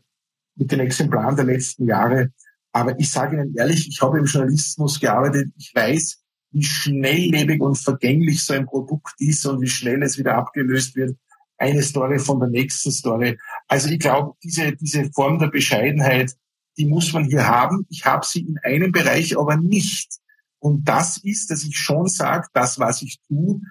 mit den Exemplaren der letzten Jahre. Aber ich sage Ihnen ehrlich, ich habe im Journalismus gearbeitet. Ich weiß, wie schnelllebig und vergänglich so ein Produkt ist und wie schnell es wieder abgelöst wird. Eine Story von der nächsten Story. Also ich glaube, diese, diese Form der Bescheidenheit, die muss man hier haben. Ich habe sie in einem Bereich aber nicht. Und das ist, dass ich schon sage, das, was ich tue,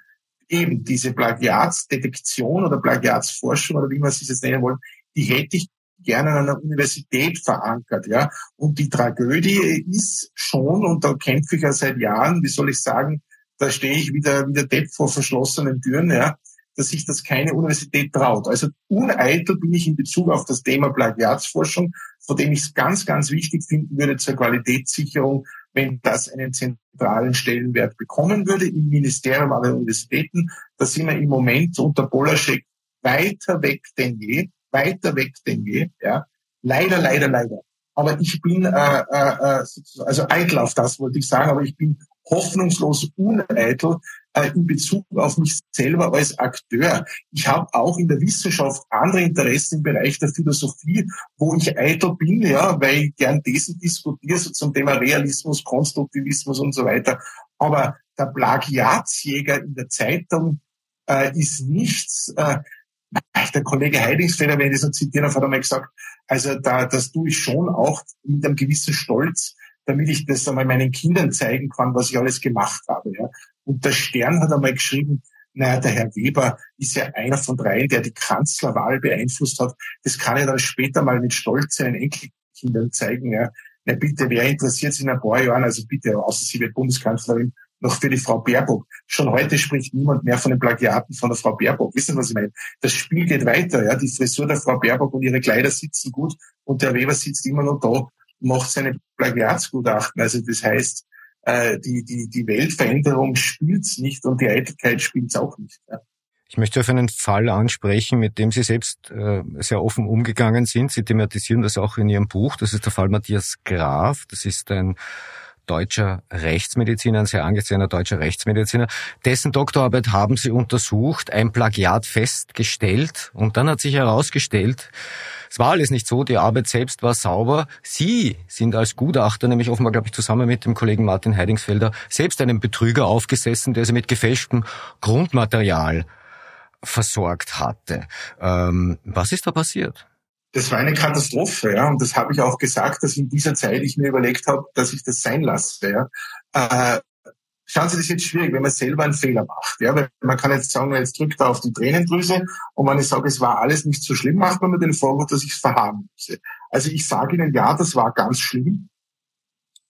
eben diese Plagiatsdetektion oder Plagiatsforschung oder wie man es jetzt nennen wollen, die hätte ich gerne an einer Universität verankert, ja. Und die Tragödie ist schon, und da kämpfe ich ja seit Jahren, wie soll ich sagen, da stehe ich wieder, wieder Depp vor verschlossenen Türen, ja, dass sich das keine Universität traut. Also uneitel bin ich in Bezug auf das Thema Plagiatsforschung, vor dem ich es ganz, ganz wichtig finden würde zur Qualitätssicherung, wenn das einen zentralen Stellenwert bekommen würde im Ministerium den Universitäten. Da sind wir im Moment unter Polaschek weiter weg denn je, weiter weg denn je. Ja. Leider, leider, leider. Aber ich bin, äh, äh, äh also eitel auf das wollte ich sagen, aber ich bin hoffnungslos uneitel in Bezug auf mich selber als Akteur. Ich habe auch in der Wissenschaft andere Interessen im Bereich der Philosophie, wo ich eitel bin, ja, weil ich gern Thesen diskutiere, so zum Thema Realismus, Konstruktivismus und so weiter. Aber der Plagiatsjäger in der Zeitung äh, ist nichts, äh, der Kollege Heidingsfelder, wenn ich das so zitieren hat einmal gesagt, also da, das tue ich schon auch mit einem gewissen Stolz, damit ich das einmal meinen Kindern zeigen kann, was ich alles gemacht habe. Ja. Und der Stern hat einmal geschrieben, naja, der Herr Weber ist ja einer von dreien, der die Kanzlerwahl beeinflusst hat. Das kann er dann später mal mit Stolz seinen Enkelkindern zeigen. Ja. Na bitte, wer interessiert sich in ein paar Jahren, also bitte, außer sie wird Bundeskanzlerin, noch für die Frau Baerbock. Schon heute spricht niemand mehr von den Plagiaten von der Frau Baerbock. Wissen Sie, was ich meine? Das Spiel geht weiter. Ja? Die Frisur der Frau Baerbock und ihre Kleider sitzen gut und der Weber sitzt immer noch da macht seine Plagiatsgutachten. Also das heißt, äh, die, die, die Weltveränderung spielt's nicht und die Eitelkeit spielt's auch nicht. Ja. Ich möchte auf einen Fall ansprechen, mit dem Sie selbst äh, sehr offen umgegangen sind. Sie thematisieren das auch in Ihrem Buch. Das ist der Fall Matthias Graf. Das ist ein deutscher Rechtsmediziner, ein sehr angesehener deutscher Rechtsmediziner. Dessen Doktorarbeit haben Sie untersucht, ein Plagiat festgestellt und dann hat sich herausgestellt, es war alles nicht so, die Arbeit selbst war sauber. Sie sind als Gutachter, nämlich offenbar, glaube ich, zusammen mit dem Kollegen Martin Heidingsfelder, selbst einen Betrüger aufgesessen, der sie mit gefälschtem Grundmaterial versorgt hatte. Ähm, was ist da passiert? Das war eine Katastrophe, ja. Und das habe ich auch gesagt, dass in dieser Zeit ich mir überlegt habe, dass ich das sein lasse. Ja. Äh, schauen Sie, das jetzt schwierig, wenn man selber einen Fehler macht. Ja, weil man kann jetzt sagen, jetzt drückt er auf die Tränendrüse und wenn ich sage, es war alles nicht so schlimm, macht man mir den Vorwurf, dass ich es verharmlose. Also ich sage Ihnen, ja, das war ganz schlimm.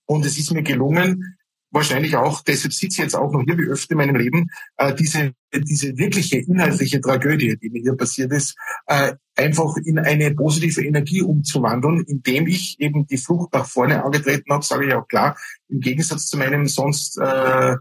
Und es ist mir gelungen, wahrscheinlich auch, deshalb sitze ich jetzt auch noch hier wie öfter in meinem Leben, äh, diese, diese wirkliche inhaltliche Tragödie, die mir hier passiert ist, äh, einfach in eine positive Energie umzuwandeln, indem ich eben die Flucht nach vorne angetreten habe, sage ich auch klar, im Gegensatz zu meinem sonst äh,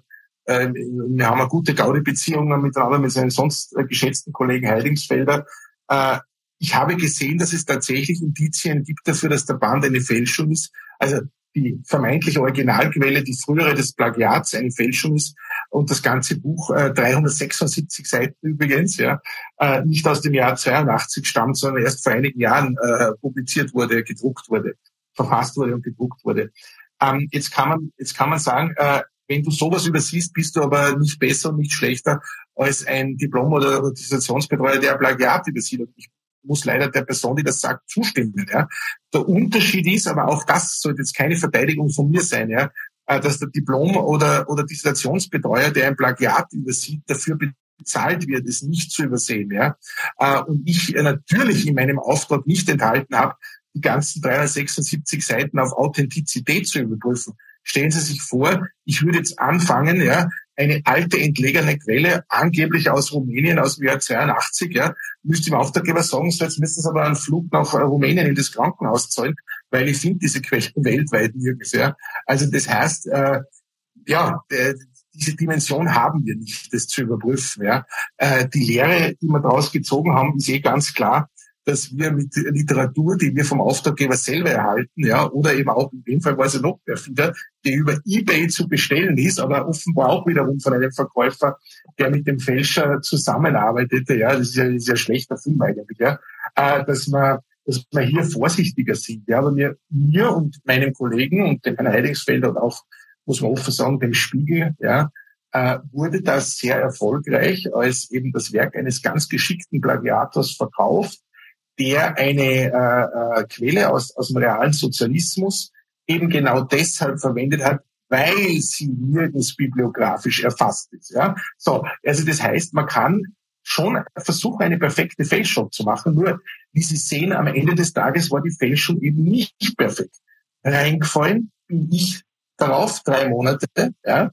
äh, wir haben eine gute Gaudi-Beziehung miteinander mit seinen sonst äh, geschätzten Kollegen Heidingsfelder. Äh, ich habe gesehen, dass es tatsächlich Indizien gibt dafür, dass der Band eine Fälschung ist. Also die vermeintliche Originalquelle, die frühere des Plagiats, eine Fälschung ist und das ganze Buch äh, 376 Seiten übrigens, ja, äh, nicht aus dem Jahr 82 stammt, sondern erst vor einigen Jahren äh, publiziert wurde, gedruckt wurde, verfasst wurde und gedruckt wurde. Ähm, jetzt kann man, jetzt kann man sagen, äh, wenn du sowas übersiehst, bist du aber nicht besser und nicht schlechter als ein Diplom- oder Dissertationsbetreuer, der Plagiat übersieht. Ich muss leider der Person, die das sagt, zustimmen. Ja. Der Unterschied ist, aber auch das sollte jetzt keine Verteidigung von mir sein, ja, äh, dass der Diplom- oder, oder Dissertationsbetreuer, der ein Plagiat übersieht, dafür bezahlt wird, es nicht zu übersehen. Ja. Äh, und ich natürlich in meinem Auftrag nicht enthalten habe, die ganzen 376 Seiten auf Authentizität zu überprüfen. Stellen Sie sich vor, ich würde jetzt anfangen, ja, eine alte entlegene Quelle, angeblich aus Rumänien aus dem Jahr 82, ja, müsste im Auftraggeber sagen, so jetzt müssen Sie aber einen Flug nach äh, Rumänien in das Krankenhaus zahlen, weil ich finde diese Quellen weltweit nirgends, ja. Also das heißt, äh, ja, äh, diese Dimension haben wir nicht, das zu überprüfen, ja. Äh, die Lehre, die wir daraus gezogen haben, ist eh ganz klar, dass wir mit Literatur, die wir vom Auftraggeber selber erhalten, ja, oder eben auch in dem Fall war es noch Erfinder, die über eBay zu bestellen ist, aber offenbar auch wiederum von einem Verkäufer, der mit dem Fälscher zusammenarbeitete, ja, das ist ja, ist ja schlechter Film eigentlich, ja, äh, dass man dass wir hier vorsichtiger sind. Ja, aber mir, mir und meinem Kollegen und dem Herrn Heidingsfelder und auch, muss man offen sagen, dem Spiegel, ja, äh, wurde das sehr erfolgreich als eben das Werk eines ganz geschickten Plagiators verkauft, der eine äh, äh, Quelle aus, aus dem realen Sozialismus eben genau deshalb verwendet hat, weil sie nirgends bibliografisch erfasst ist. Ja? So, also das heißt, man kann schon versuchen, eine perfekte Fälschung zu machen. Nur, wie Sie sehen, am Ende des Tages war die Fälschung eben nicht perfekt. Reingefallen bin ich darauf, drei Monate. Ja,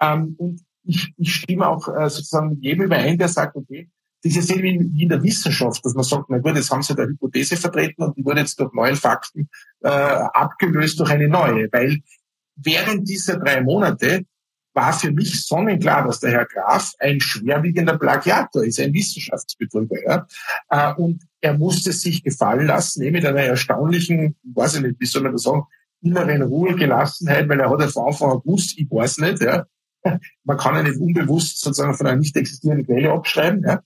ähm, und ich, ich stimme auch äh, sozusagen jedem überein, der sagt, okay, das ist ja wie in der Wissenschaft, dass man sagt, na gut, jetzt haben sie da Hypothese vertreten und die wurde jetzt durch neue Fakten äh, abgelöst durch eine neue. Weil während dieser drei Monate war für mich sonnenklar, dass der Herr Graf ein schwerwiegender Plagiator ist, ein Wissenschaftsbetrüger. Ja? Äh, und er musste sich gefallen lassen, eh mit einer erstaunlichen, weiß ich nicht, wie soll man das sagen, inneren Ruhe, Gelassenheit, weil er hat ja von Anfang an gewusst, ich weiß nicht, ja, man kann ja nicht unbewusst sozusagen von einer nicht existierenden Quelle abschreiben, ja,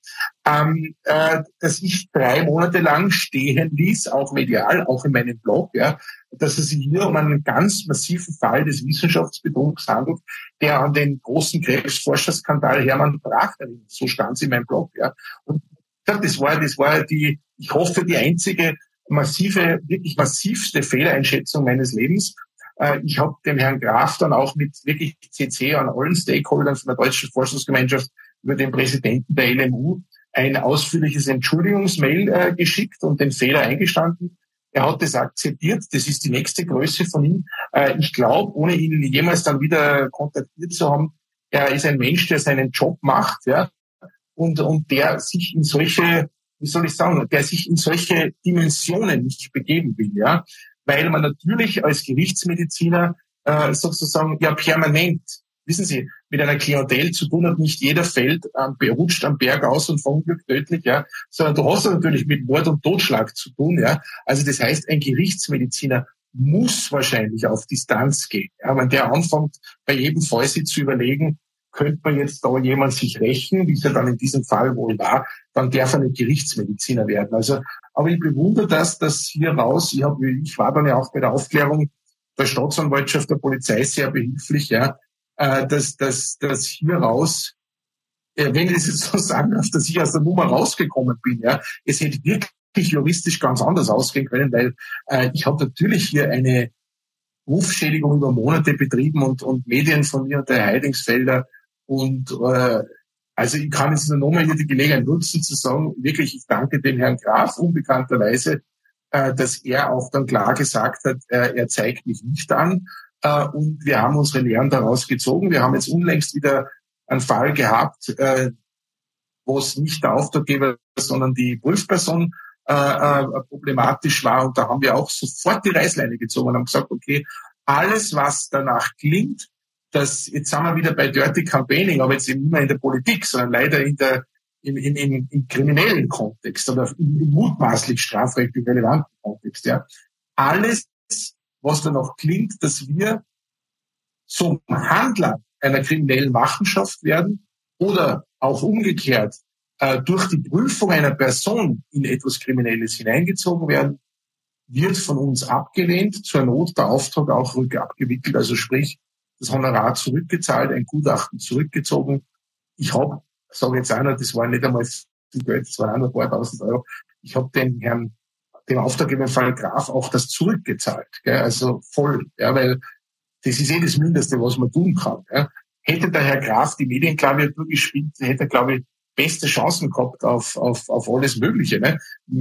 ähm, äh, dass ich drei Monate lang stehen ließ, auch medial, auch in meinem Blog, ja, dass es sich hier um einen ganz massiven Fall des Wissenschaftsbetrugs handelt, der an den großen Krebsforscherskandal Hermann Brach erinnert. So stand es in meinem Blog, ja. Und das war, das war die, ich hoffe, die einzige massive, wirklich massivste Fehleinschätzung meines Lebens. Äh, ich habe dem Herrn Graf dann auch mit wirklich CC an allen Stakeholdern von der deutschen Forschungsgemeinschaft über den Präsidenten der LMU ein ausführliches Entschuldigungsmail äh, geschickt und den Fehler eingestanden. Er hat das akzeptiert. Das ist die nächste Größe von ihm. Äh, ich glaube, ohne ihn jemals dann wieder kontaktiert zu haben, er ist ein Mensch, der seinen Job macht, ja, und, und der sich in solche, wie soll ich sagen, der sich in solche Dimensionen nicht begeben will, ja weil man natürlich als Gerichtsmediziner äh, sozusagen ja permanent, wissen Sie, mit einer Klientel zu tun hat. Nicht jeder fällt, äh, rutscht am Berg aus und verunglückt tödlich, ja, sondern du hast natürlich mit Mord und Totschlag zu tun, ja. Also das heißt, ein Gerichtsmediziner muss wahrscheinlich auf Distanz gehen. Ja, wenn der anfängt, bei jedem Fall sich zu überlegen, könnte man jetzt da jemand sich rächen, wie es ja dann in diesem Fall wohl war, dann darf er nicht Gerichtsmediziner werden. Also, aber ich bewundere das, dass hier raus, ich, hab, ich war dann ja auch bei der Aufklärung der Staatsanwaltschaft, der Polizei sehr behilflich, ja, äh, dass, dass, dass hier raus, äh, wenn ich das jetzt so sagen darf, dass ich aus der Nummer rausgekommen bin, ja, es hätte wirklich juristisch ganz anders ausgehen können, weil äh, ich habe natürlich hier eine Rufschädigung über Monate betrieben und, und Medien von mir und der Heidingsfelder und äh, also ich kann jetzt nur nochmal hier die Gelegenheit nutzen zu sagen, wirklich, ich danke dem Herrn Graf unbekannterweise, äh, dass er auch dann klar gesagt hat, äh, er zeigt mich nicht an. Äh, und wir haben unsere Lehren daraus gezogen. Wir haben jetzt unlängst wieder einen Fall gehabt, äh, wo es nicht der Auftraggeber, sondern die Prüfperson äh, äh, problematisch war. Und da haben wir auch sofort die Reißleine gezogen und haben gesagt, okay, alles, was danach klingt, dass jetzt sind wir wieder bei Dirty Campaigning, aber jetzt eben nicht mehr in der Politik, sondern leider in der, im, im, im, im kriminellen Kontext oder im, im mutmaßlich strafrechtlich relevanten Kontext. Ja. Alles, was da noch klingt, dass wir zum Handler einer kriminellen Machenschaft werden oder auch umgekehrt äh, durch die Prüfung einer Person in etwas Kriminelles hineingezogen werden, wird von uns abgelehnt, zur Not der Auftrag auch rückabgewickelt. Also sprich, das Honorar zurückgezahlt, ein Gutachten zurückgezogen. Ich habe, sage jetzt einer, das war nicht einmal viel Geld, das waren ein paar tausend Euro. Ich habe den Herrn, dem Auftraggeber Fall Graf auch das zurückgezahlt, gell? also voll, ja, weil das ist eh das Mindeste, was man tun kann. Ja. Hätte der Herr Graf die Medienklaviatur gespielt, hätte er, glaube ich, beste Chancen gehabt auf, auf, auf alles Mögliche. Ne?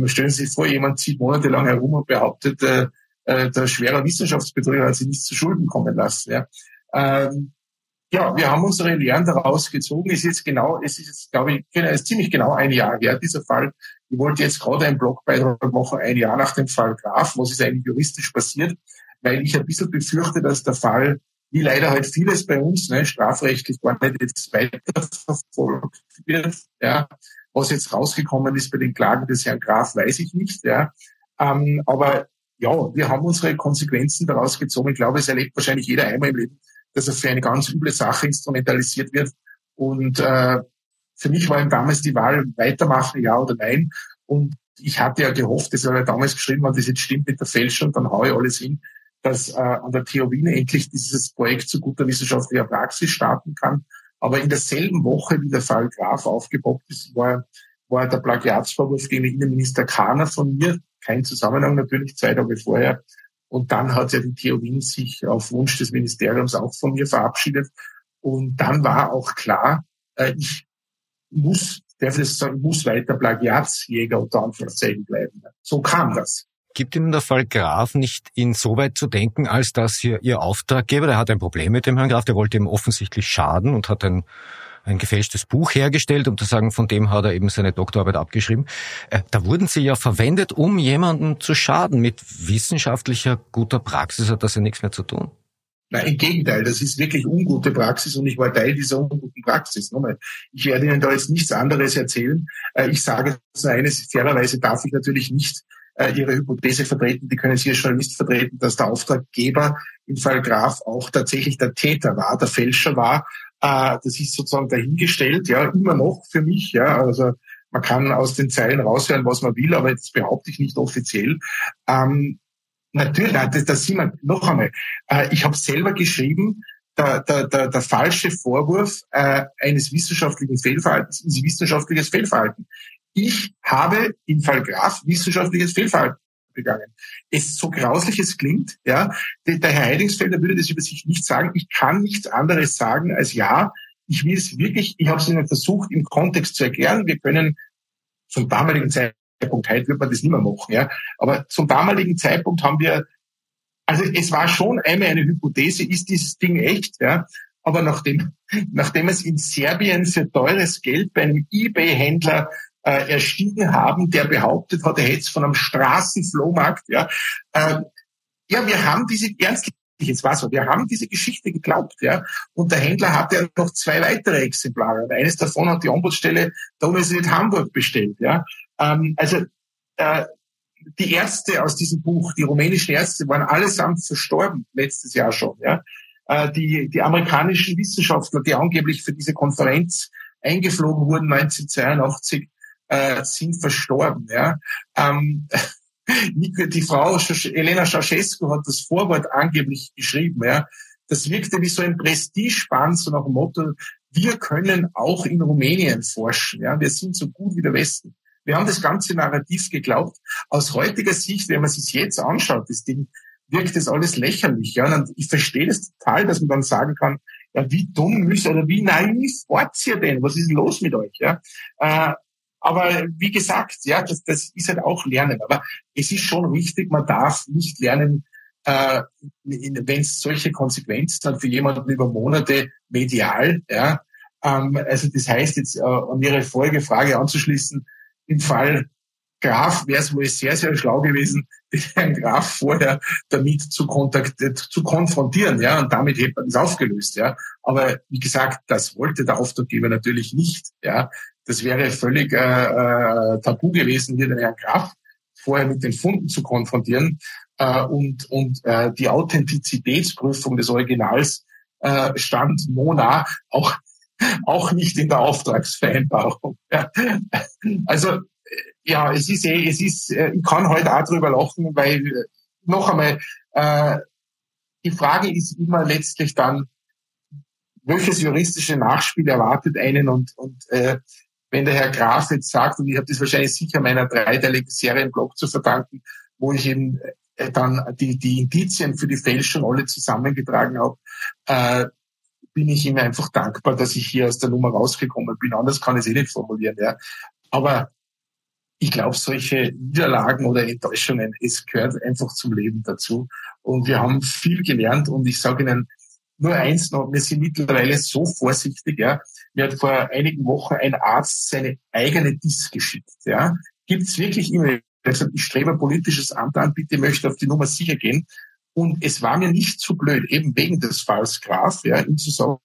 Stellen Sie sich vor, jemand zieht monatelang herum und behauptet, äh, äh, der schwere Wissenschaftsbetrüger hat sich nichts zu Schulden kommen lassen. Ja? Ähm, ja, wir haben unsere Lehren daraus gezogen. Es ist genau, es ist glaube ich, genau, es ist ziemlich genau ein Jahr her, dieser Fall. Ich wollte jetzt gerade einen Blogbeitrag machen, ein Jahr nach dem Fall Graf, was ist eigentlich juristisch passiert, weil ich ein bisschen befürchte, dass der Fall, wie leider halt vieles bei uns, ne, strafrechtlich gar nicht jetzt weiterverfolgt wird, ja. Was jetzt rausgekommen ist bei den Klagen des Herrn Graf, weiß ich nicht, ja. Ähm, aber ja, wir haben unsere Konsequenzen daraus gezogen. Ich glaube, es erlebt wahrscheinlich jeder einmal im Leben, dass er für eine ganz üble Sache instrumentalisiert wird. Und äh, für mich war ihm damals die Wahl, weitermachen, ja oder nein. Und ich hatte ja gehofft, das habe ich damals geschrieben, wenn das jetzt stimmt mit der Fälschung, dann haue ich alles hin, dass äh, an der TU Wien endlich dieses Projekt zu guter wissenschaftlicher Praxis starten kann. Aber in derselben Woche, wie der Fall Graf aufgepoppt ist, war, war der Plagiatsvorwurf gegen den Innenminister Kahner von mir. Kein Zusammenhang natürlich, zwei Tage vorher und dann hat ja die TU Wien sich auf Wunsch des Ministeriums auch von mir verabschiedet. Und dann war auch klar, äh, ich muss darf ich sagen, muss weiter Plagiatsjäger unter Anführungszeichen bleiben. So kam das. Gibt Ihnen der Fall Graf nicht insoweit zu denken, als dass hier Ihr Auftraggeber, der hat ein Problem mit dem Herrn Graf, der wollte ihm offensichtlich schaden und hat ein ein gefälschtes Buch hergestellt, um zu sagen, von dem hat er eben seine Doktorarbeit abgeschrieben. Äh, da wurden sie ja verwendet, um jemanden zu schaden. Mit wissenschaftlicher guter Praxis hat das ja nichts mehr zu tun. Nein, im Gegenteil, das ist wirklich ungute Praxis und ich war Teil dieser unguten Praxis. Nochmal, ich werde Ihnen da jetzt nichts anderes erzählen. Äh, ich sage nur eines, fairerweise darf ich natürlich nicht äh, Ihre Hypothese vertreten, die können Sie als Journalist vertreten, dass der Auftraggeber im Fall Graf auch tatsächlich der Täter war, der Fälscher war äh, das ist sozusagen dahingestellt, ja, immer noch für mich, ja, also man kann aus den Zeilen raushören, was man will, aber das behaupte ich nicht offiziell. Ähm, natürlich, das, das sieht man noch einmal. Äh, ich habe selber geschrieben, der, der, der, der falsche Vorwurf äh, eines wissenschaftlichen Fehlverhaltens ist wissenschaftliches Fehlverhalten. Ich habe im Fall Graf wissenschaftliches Fehlverhalten begangen. Es so grauslich es klingt, ja, der Herr Heidingsfelder würde das über sich nicht sagen. Ich kann nichts anderes sagen als ja, ich will es wirklich, ich habe es Ihnen versucht, im Kontext zu erklären. Wir können zum damaligen Zeitpunkt, heute wird man das nicht mehr machen, ja, aber zum damaligen Zeitpunkt haben wir, also es war schon einmal eine Hypothese, ist dieses Ding echt, ja, aber nachdem, nachdem es in Serbien für teures Geld bei einem eBay-Händler äh, erstiegen haben, der behauptet hat, er hätte es von einem Straßenflohmarkt. Ja, äh, ja, wir haben diese ernstlich jetzt war so, wir haben diese Geschichte geglaubt, ja, und der Händler hatte ja noch zwei weitere Exemplare. Und eines davon hat die Ombudsstelle der Universität Hamburg bestellt, ja. Ähm, also äh, die Ärzte aus diesem Buch, die rumänischen Ärzte, waren allesamt verstorben letztes Jahr schon, ja. Äh, die, die amerikanischen Wissenschaftler, die angeblich für diese Konferenz eingeflogen wurden 1982, äh, sind verstorben. Ja. Ähm, die Frau Elena Ceausescu hat das Vorwort angeblich geschrieben. Ja. Das wirkte wie so ein Prestigeband, so nach dem Motto, wir können auch in Rumänien forschen. Ja. Wir sind so gut wie der Westen. Wir haben das ganze Narrativ geglaubt. Aus heutiger Sicht, wenn man sich jetzt anschaut, das Ding, wirkt das alles lächerlich. Ja. Und ich verstehe das total, dass man dann sagen kann, ja, wie dumm müsst oder wie naiv wart ihr denn? Was ist los mit euch? Ja. Äh, aber wie gesagt, ja, das, das ist halt auch Lernen. Aber es ist schon wichtig, man darf nicht lernen, äh, wenn es solche Konsequenzen hat für jemanden über Monate medial. Ja, ähm, also das heißt jetzt, äh, um Ihre Folgefrage anzuschließen, im Fall Graf wäre es wohl sehr, sehr schlau gewesen, den Graf vorher damit zu, kontakt, zu konfrontieren, ja, und damit hätte man das aufgelöst, ja. Aber wie gesagt, das wollte der Auftraggeber natürlich nicht, ja. Das wäre völlig äh, äh, tabu gewesen, hier den Herrn Graf vorher mit den Funden zu konfrontieren äh, und, und äh, die Authentizitätsprüfung des Originals äh, stand Mona auch auch nicht in der Auftragsvereinbarung. Ja. Also ja, es ist eh, es ist, äh, ich kann heute auch drüber lachen, weil äh, noch einmal, äh, die Frage ist immer letztlich dann, welches juristische Nachspiel erwartet einen und, und äh, wenn der Herr Graf jetzt sagt, und ich habe das wahrscheinlich sicher meiner dreiteiligen Serienblog zu verdanken, wo ich eben äh, dann die, die Indizien für die Fälschung alle zusammengetragen habe, äh, bin ich ihm einfach dankbar, dass ich hier aus der Nummer rausgekommen bin. Anders kann ich es eh nicht formulieren. Ja. Aber ich glaube, solche Niederlagen oder Enttäuschungen, es gehört einfach zum Leben dazu. Und wir haben viel gelernt und ich sage Ihnen, nur eins noch, wir sind mittlerweile so vorsichtig, ja. Mir hat vor einigen Wochen ein Arzt seine eigene Dis geschickt, ja. Gibt es wirklich immer, er gesagt, ich strebe ein politisches Amt an, bitte möchte auf die Nummer sicher gehen. Und es war mir nicht zu blöd, eben wegen des Falls Graf, ja, ihm zu sagen,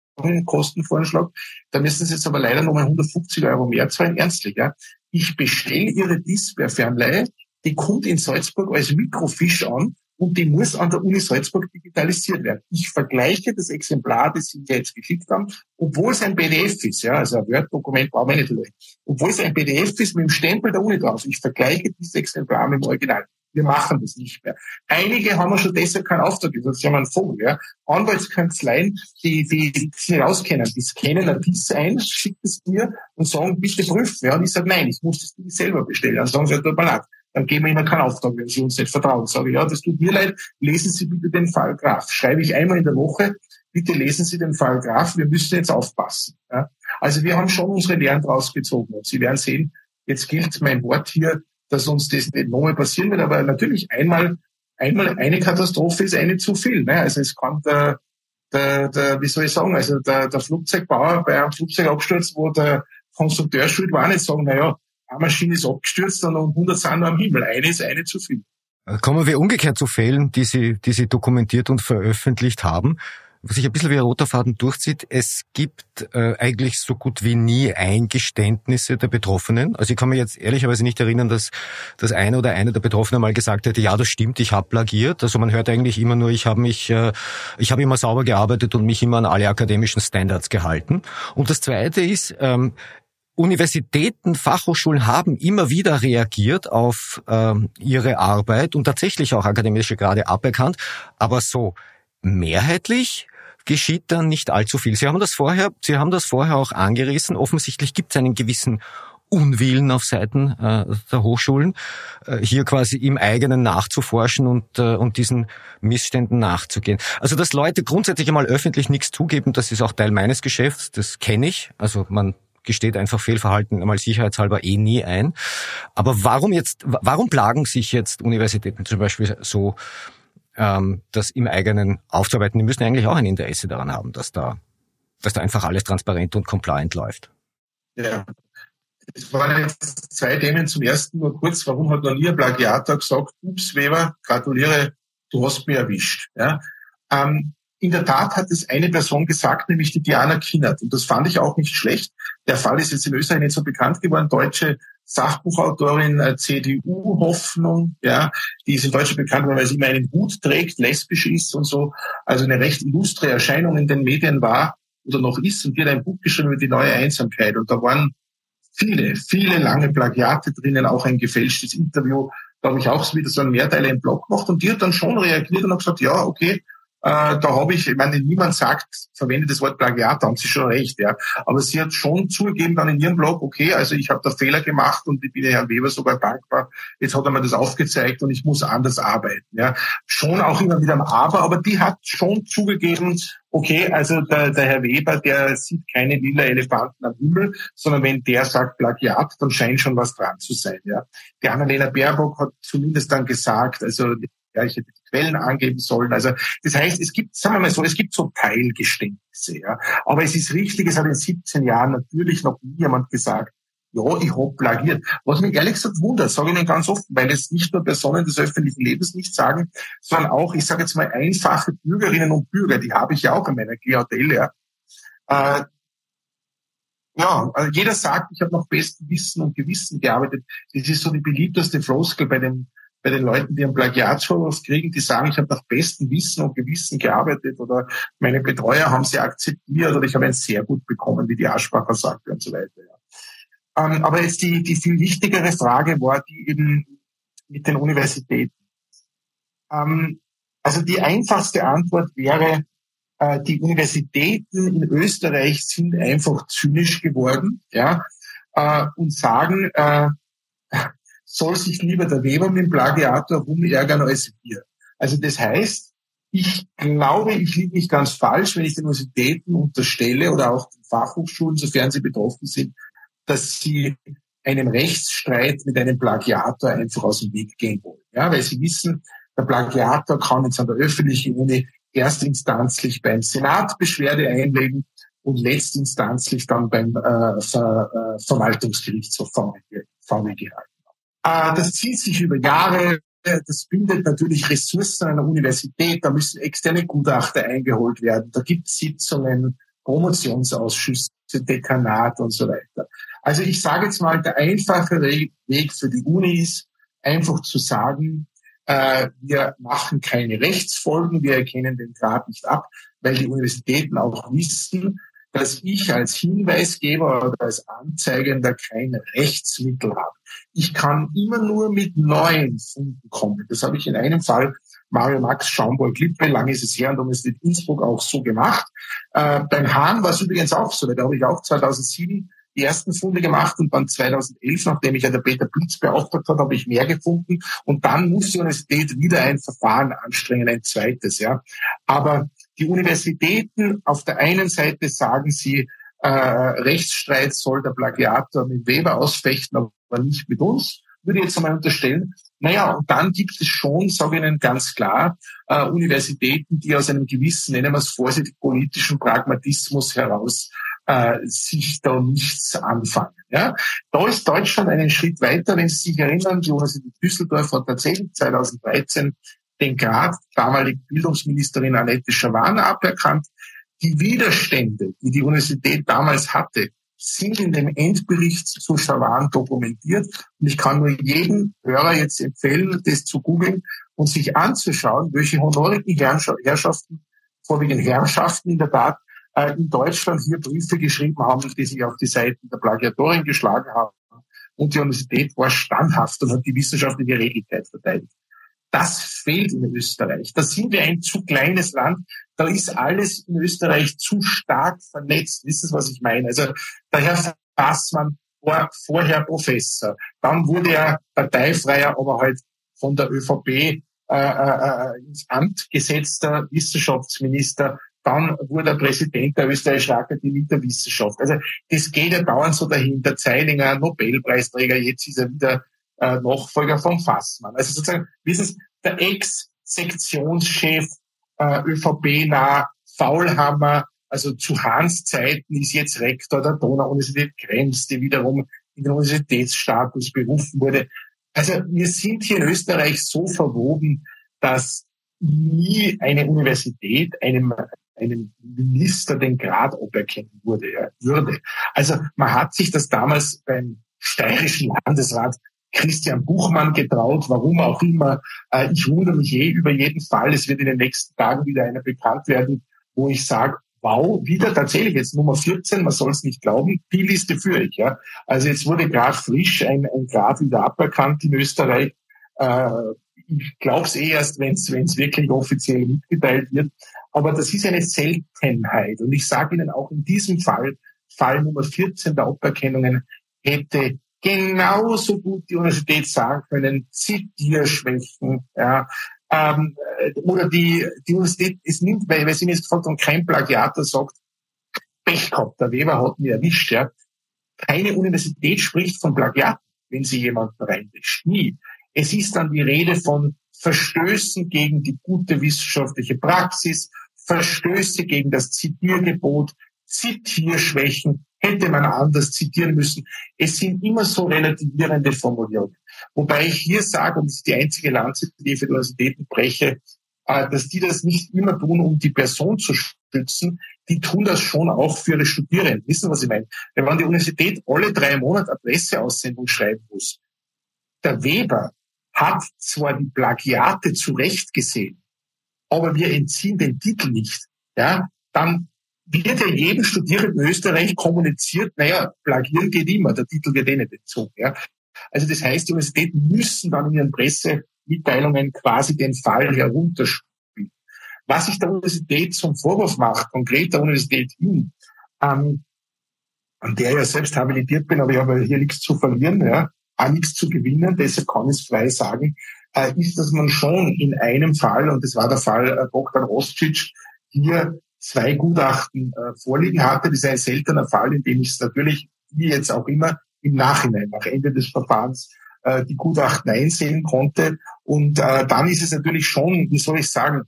Kostenvoranschlag, da müssen Sie jetzt aber leider nochmal 150 Euro mehr zahlen, ernstlich, ja. Ich bestelle Ihre Dis per Fernleihe, die kommt in Salzburg als Mikrofisch an und die muss an der Uni Salzburg digitalisiert werden. Ich vergleiche das Exemplar, das Sie jetzt geschickt haben, obwohl es ein PDF ist, ja, also ein Word-Dokument brauchen wir nicht durch. Obwohl es ein PDF ist mit dem Stempel der Uni drauf. Ich vergleiche dieses Exemplar mit dem Original. Wir machen das nicht mehr. Einige haben schon deshalb keinen Auftrag sie haben einen Vogel. Ja. Anwaltskanzleien, die, die, die sich auskennen, die scannen ein Diss ein, schicken es mir und sagen, bitte prüfen. Ja. Und ich sage, nein, ich muss das Ding selber bestellen. Dann sagen sie, tut mir leid dann geben wir Ihnen keinen Auftrag, wenn Sie uns nicht vertrauen. Sage ich, ja, das tut mir leid, lesen Sie bitte den Fall Graf. Schreibe ich einmal in der Woche, bitte lesen Sie den Fall Graf, wir müssen jetzt aufpassen. Ja. Also wir haben schon unsere Lehren draus gezogen und Sie werden sehen, jetzt gilt mein Wort hier, dass uns das nicht nochmal passieren wird, aber natürlich einmal, einmal eine Katastrophe ist eine zu viel. Ne? Also es kann der, der, der, wie soll ich sagen, also der, der Flugzeugbauer bei einem Flugzeugabsturz, wo der Konstrukteur schuld war, nicht sagen, naja, eine Maschine ist abgestürzt und 100 sind noch am Himmel. Eine ist eine zu viel. Kommen wir umgekehrt zu Fällen, die Sie, die Sie dokumentiert und veröffentlicht haben was sich ein bisschen wie ein roter Faden durchzieht, es gibt äh, eigentlich so gut wie nie Eingeständnisse der Betroffenen. Also ich kann mir jetzt ehrlicherweise nicht erinnern, dass das eine oder eine der Betroffenen mal gesagt hätte, ja, das stimmt, ich habe plagiert. Also man hört eigentlich immer nur, ich habe mich, äh, ich habe immer sauber gearbeitet und mich immer an alle akademischen Standards gehalten. Und das Zweite ist, ähm, Universitäten, Fachhochschulen haben immer wieder reagiert auf ähm, ihre Arbeit und tatsächlich auch akademische Grade aberkannt. Aber so mehrheitlich geschieht dann nicht allzu viel. Sie haben das vorher, Sie haben das vorher auch angerissen. Offensichtlich gibt es einen gewissen Unwillen auf Seiten äh, der Hochschulen, äh, hier quasi im eigenen nachzuforschen und, äh, und diesen Missständen nachzugehen. Also dass Leute grundsätzlich einmal öffentlich nichts zugeben, das ist auch Teil meines Geschäfts, das kenne ich. Also man gesteht einfach Fehlverhalten einmal sicherheitshalber eh nie ein. Aber warum jetzt, warum plagen sich jetzt Universitäten zum Beispiel so ähm, das im eigenen aufzuarbeiten. Die müssen eigentlich auch ein Interesse daran haben, dass da, dass da einfach alles transparent und compliant läuft. Ja. Es waren jetzt zwei Themen. Zum ersten nur kurz, warum hat noch nie ein Plagiator gesagt, ups, Weber, gratuliere, du hast mich erwischt. Ja? Ähm, in der Tat hat es eine Person gesagt, nämlich die Diana Kinnert. Und das fand ich auch nicht schlecht. Der Fall ist jetzt in Österreich nicht so bekannt geworden. Deutsche Sachbuchautorin äh, CDU-Hoffnung, ja, die ist in Deutschland bekannt, weil sie immer einen Hut trägt, lesbisch ist und so. Also eine recht illustre Erscheinung in den Medien war oder noch ist. Und die hat ein Buch geschrieben über die neue Einsamkeit. Und da waren viele, viele lange Plagiate drinnen, auch ein gefälschtes Interview. Da habe ich auch wieder so einen Mehrteiler im Blog gemacht. Und die hat dann schon reagiert und hat gesagt, ja, okay, äh, da habe ich, ich meine, niemand sagt, verwendet das Wort Plagiat, da haben Sie schon recht, ja. Aber sie hat schon zugegeben dann in ihrem Blog, okay, also ich habe da Fehler gemacht und ich bin Herrn Weber sogar dankbar. Jetzt hat er mir das aufgezeigt und ich muss anders arbeiten, ja. Schon auch immer mit einem Aber, aber die hat schon zugegeben, okay, also der, der Herr Weber, der sieht keine lila Elefanten am Himmel, sondern wenn der sagt Plagiat, dann scheint schon was dran zu sein, ja. Die Annalena Baerbock hat zumindest dann gesagt, also ja, ich hätte Quellen angeben sollen. Also das heißt, es gibt, sagen wir mal so, es gibt so Teilgeständnisse. Ja. Aber es ist richtig, es hat in 17 Jahren natürlich noch nie jemand gesagt, ja, ich hab plagiert. Was mich ehrlich gesagt wundert, sage ich Ihnen ganz oft, weil es nicht nur Personen des öffentlichen Lebens nicht sagen, sondern auch, ich sage jetzt mal, einfache Bürgerinnen und Bürger, die habe ich ja auch in meiner Klientel, ja. Äh, ja, also jeder sagt, ich habe nach bestem Wissen und Gewissen gearbeitet. Das ist so die beliebteste Floskel bei den bei den Leuten, die einen Plagiatsvorwurf kriegen, die sagen, ich habe nach bestem Wissen und Gewissen gearbeitet oder meine Betreuer haben sie akzeptiert oder ich habe ein sehr gut bekommen, wie die Aschbacher sagte und so weiter. Ja. Ähm, aber jetzt die, die viel wichtigere Frage war die eben mit den Universitäten. Ähm, also die einfachste Antwort wäre, äh, die Universitäten in Österreich sind einfach zynisch geworden ja, äh, und sagen, äh, soll sich lieber der Weber mit dem Plagiator rumärgern als wir. Also das heißt, ich glaube, ich liege nicht ganz falsch, wenn ich den Universitäten unterstelle oder auch den Fachhochschulen, sofern sie betroffen sind, dass sie einem Rechtsstreit mit einem Plagiator einfach aus dem Weg gehen wollen. Ja, weil sie wissen, der Plagiator kann jetzt an der öffentlichen Uni erstinstanzlich beim Senat Beschwerde einlegen und letztinstanzlich dann beim äh, Ver, äh, Verwaltungsgerichtshof VWG halten. Äh, das zieht sich über Jahre. Das bindet natürlich Ressourcen einer Universität. Da müssen externe Gutachter eingeholt werden. Da gibt es Sitzungen, Promotionsausschüsse, Dekanat und so weiter. Also ich sage jetzt mal, der einfache Weg für die Uni ist, einfach zu sagen, äh, wir machen keine Rechtsfolgen, wir erkennen den Grad nicht ab, weil die Universitäten auch wissen, dass ich als Hinweisgeber oder als Anzeigender kein Rechtsmittel habe. Ich kann immer nur mit neuen Funden kommen. Das habe ich in einem Fall Mario Max Schaumburg-Lippe, lange ist es her und es in Innsbruck auch so gemacht. Äh, beim Hahn war es übrigens auch so, da habe ich auch 2007 die ersten Funde gemacht und dann 2011, nachdem ich ja der Peter Blitz beauftragt hat, habe ich mehr gefunden und dann muss die Universität wieder ein Verfahren anstrengen, ein zweites, ja. Aber die Universitäten auf der einen Seite sagen sie, äh, Rechtsstreit soll der Plagiator mit Weber ausfechten, aber nicht mit uns, würde ich jetzt einmal unterstellen. Naja, und dann gibt es schon, sage ich Ihnen ganz klar, äh, Universitäten, die aus einem gewissen, nennen wir es vorsichtig, politischen Pragmatismus heraus äh, sich da nichts anfangen. Ja? Da ist Deutschland einen Schritt weiter, wenn Sie sich erinnern, die Universität Düsseldorf hat tatsächlich 2013 den Grad damalige Bildungsministerin Annette Schawan aberkannt. Die Widerstände, die die Universität damals hatte, sind in dem Endbericht zu Schawan dokumentiert. Und ich kann nur jedem Hörer jetzt empfehlen, das zu googeln und sich anzuschauen, welche honorigen Herrschaften, vorwiegend Herrschaften in der Tat, äh, in Deutschland hier Briefe geschrieben haben, die sich auf die Seiten der Plagiatorin geschlagen haben. Und die Universität war standhaft und hat die wissenschaftliche Redlichkeit verteidigt. Das fehlt in Österreich. Da sind wir ein zu kleines Land. Da ist alles in Österreich zu stark vernetzt. Wissen Sie, was ich meine? Also der Herr Fassmann war vorher Professor. Dann wurde er parteifreier, aber halt von der ÖVP äh, äh, äh, ins Amt gesetzter Wissenschaftsminister. Dann wurde er Präsident der Österreichischen Akademie der Wissenschaft. Also das geht ja dauernd so dahin. Der Zeilinger, Nobelpreisträger, jetzt ist er wieder äh, Nachfolger von Fassmann. Also sozusagen, wissen Sie, der Ex-Sektionschef äh, ÖVP-nah Faulhammer, also zu Hans Zeiten ist jetzt Rektor der Donau-Universität Krems, die wiederum in den Universitätsstatus berufen wurde. Also wir sind hier in Österreich so verwoben, dass nie eine Universität einem, einem Minister den Grad aberkennen wurde, würde. Also man hat sich das damals beim steirischen Landesrat Christian Buchmann getraut, warum auch immer. Äh, ich wundere mich eh über jeden Fall. Es wird in den nächsten Tagen wieder einer bekannt werden, wo ich sage, wow, wieder tatsächlich jetzt Nummer 14, man soll es nicht glauben, die Liste führe ich. Ja. Also jetzt wurde gerade frisch ein, ein Grad wieder aberkannt in Österreich. Äh, ich glaube es eh erst, wenn es wirklich offiziell mitgeteilt wird. Aber das ist eine Seltenheit. Und ich sage Ihnen auch in diesem Fall, Fall Nummer 14 der Aberkennungen, hätte genauso gut die Universität sagen können, Zitierschwächen, ja, ähm, oder die, die Universität, es nimmt, weil, weil sie mir jetzt gefragt haben, kein Plagiator sagt, Pech gehabt, der Weber hat mich erwischt, ja. Keine Universität spricht von Plagiat, wenn sie jemanden reinwäscht. Nie. Es ist dann die Rede von Verstößen gegen die gute wissenschaftliche Praxis, Verstöße gegen das Zitiergebot, Zitierschwächen, hätte man anders zitieren müssen. Es sind immer so relativierende Formulierungen. Wobei ich hier sage, und das ist die einzige Lanze, die ich für Universitäten breche, äh, dass die das nicht immer tun, um die Person zu schützen, die tun das schon auch für ihre Studierenden. Wissen Sie, was ich meine? Wenn man die Universität alle drei Monate eine Presseaussendung schreiben muss, der Weber hat zwar die Plagiate zurecht gesehen, aber wir entziehen den Titel nicht, ja, dann wird ja jedem Studierenden in Österreich kommuniziert, naja, plagieren geht immer, der Titel wird eh nicht entzogen. Ja. Also das heißt, die Universitäten müssen dann in ihren Pressemitteilungen quasi den Fall herunterspielen. Was ich der Universität zum Vorwurf macht, konkret der Universität Wien, ähm, an der ich ja selbst habilitiert bin, aber ich habe hier nichts zu verlieren, ja, auch nichts zu gewinnen, deshalb kann ich es frei sagen, äh, ist, dass man schon in einem Fall, und das war der Fall äh, Dr. Rostschitsch, hier zwei Gutachten äh, vorliegen hatte. Das ist ein seltener Fall, in dem ich es natürlich, wie jetzt auch immer, im Nachhinein, nach Ende des Verfahrens, äh, die Gutachten einsehen konnte. Und äh, dann ist es natürlich schon, wie soll ich sagen,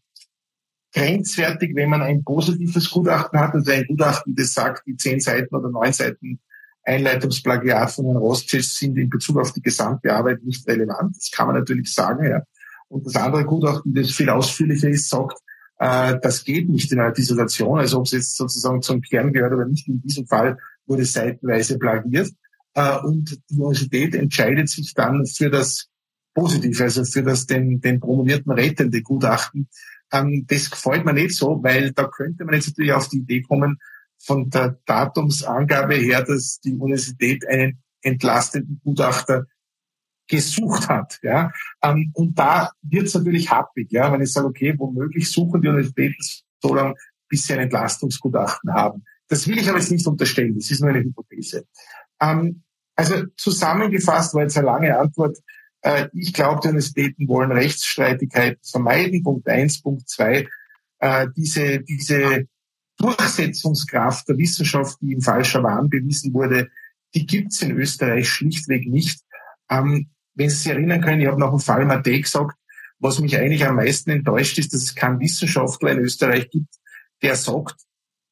grenzwertig, wenn man ein positives Gutachten hat, also ein Gutachten, das sagt, die zehn Seiten oder neun Seiten Einleitungsplagiat von Herrn Rostschitz sind in Bezug auf die gesamte Arbeit nicht relevant. Das kann man natürlich sagen, ja. Und das andere Gutachten, das viel ausführlicher ist, sagt, äh, das geht nicht in einer Dissertation, also ob es jetzt sozusagen zum Kern gehört oder nicht. In diesem Fall wurde seitenweise plagiert. Äh, und die Universität entscheidet sich dann für das Positive, also für das den, den promovierten rettende Gutachten. Ähm, das gefällt mir nicht so, weil da könnte man jetzt natürlich auf die Idee kommen, von der Datumsangabe her, dass die Universität einen entlastenden Gutachter gesucht hat. Ja? Ähm, und da wird es natürlich happig, ja? wenn ich sage, okay, womöglich suchen die Universitäten so lange, bis sie ein Entlastungsgutachten haben. Das will ich aber jetzt nicht unterstellen, das ist nur eine Hypothese. Ähm, also zusammengefasst war jetzt eine lange Antwort. Äh, ich glaube, die Universitäten wollen Rechtsstreitigkeiten vermeiden. Punkt eins, Punkt zwei, äh, diese, diese Durchsetzungskraft der Wissenschaft, die in falscher Wahn bewiesen wurde, die gibt's in Österreich schlichtweg nicht. Ähm, wenn Sie sich erinnern können, ich habe nach dem Fall Matej gesagt, was mich eigentlich am meisten enttäuscht ist, dass es keinen Wissenschaftler in Österreich gibt, der sagt,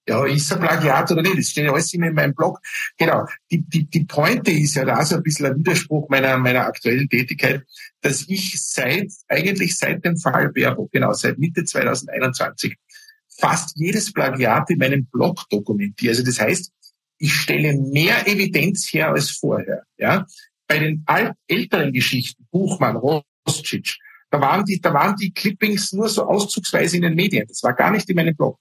ja, ist er Plagiat oder nicht? Das steht ja alles immer in meinem Blog. Genau. Die, die, die Pointe ist ja da so ein bisschen ein Widerspruch meiner, meiner aktuellen Tätigkeit, dass ich seit, eigentlich seit dem Fall Baerbock, genau, seit Mitte 2021, fast jedes Plagiat in meinem Blog dokumentiere. Also das heißt, ich stelle mehr Evidenz her als vorher. Ja? Bei den alt, älteren Geschichten, Buchmann, Rostschitsch, da waren die, da waren die Clippings nur so auszugsweise in den Medien. Das war gar nicht in meinem Blog.